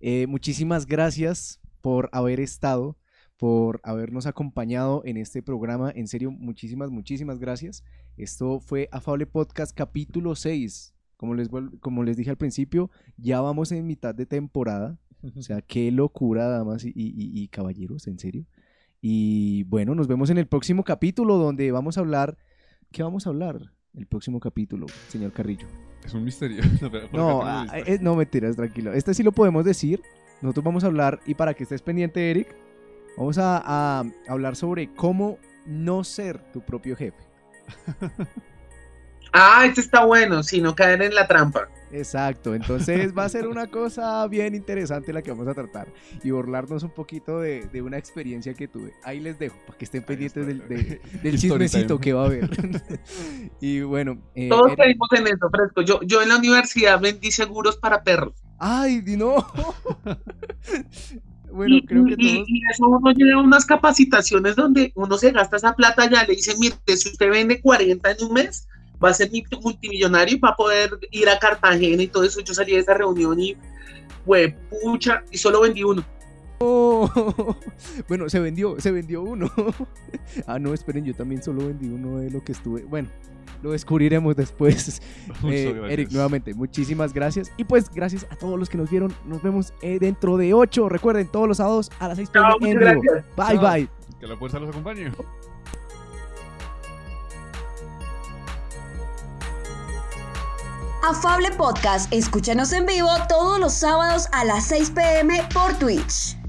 eh, muchísimas gracias por haber estado, por habernos acompañado en este programa. En serio, muchísimas, muchísimas gracias. Esto fue Afable Podcast capítulo 6. Como les, como les dije al principio, ya vamos en mitad de temporada. O sea, <laughs> qué locura, damas y, y- y caballeros, en serio. Y bueno, nos vemos en el próximo capítulo donde vamos a hablar. ¿Qué vamos a hablar? El próximo capítulo, señor Carrillo. Es un misterio. <laughs> No, ah, eh, no mentiras, tranquilo. Este sí lo podemos decir. Nosotros vamos a hablar, y para que estés pendiente, Eric, vamos a, a hablar sobre cómo no ser tu propio jefe. <laughs> Ah, este está bueno, si no caer en la trampa. Exacto, entonces va a ser una cosa bien interesante la que vamos a tratar y burlarnos un poquito de, de una experiencia que tuve. Ahí les dejo para que estén pendientes del, de- del <laughs> chismecito que va a haber. <laughs> y bueno, eh, Todos caímos en eso, fresco. Yo, yo en la universidad vendí seguros para perros. ¡Ay, no! <laughs> bueno, y, creo que y- todos... y eso uno lleva unas capacitaciones donde uno se gasta esa plata ya, le dicen, mire, si usted vende 40 en un mes, va a ser multi- multimillonario y va a poder ir a Cartagena y todo eso. Yo salí de esa reunión y, güey, pucha, y solo vendí uno. Oh, <laughs> bueno, se vendió, se vendió uno. <laughs> ah, no, esperen, yo también solo vendí uno de lo que estuve. Bueno, lo descubriremos después. <laughs> Eh. Eric, nuevamente, muchísimas gracias. Y pues, gracias a todos los que nos vieron. Nos vemos eh, dentro de 8. Recuerden, todos los sábados a las 6 pm. Bye, Chao. bye. Que la fuerza los acompañe. Afable Podcast, escúchanos en vivo todos los sábados a las 6 pm por Twitch.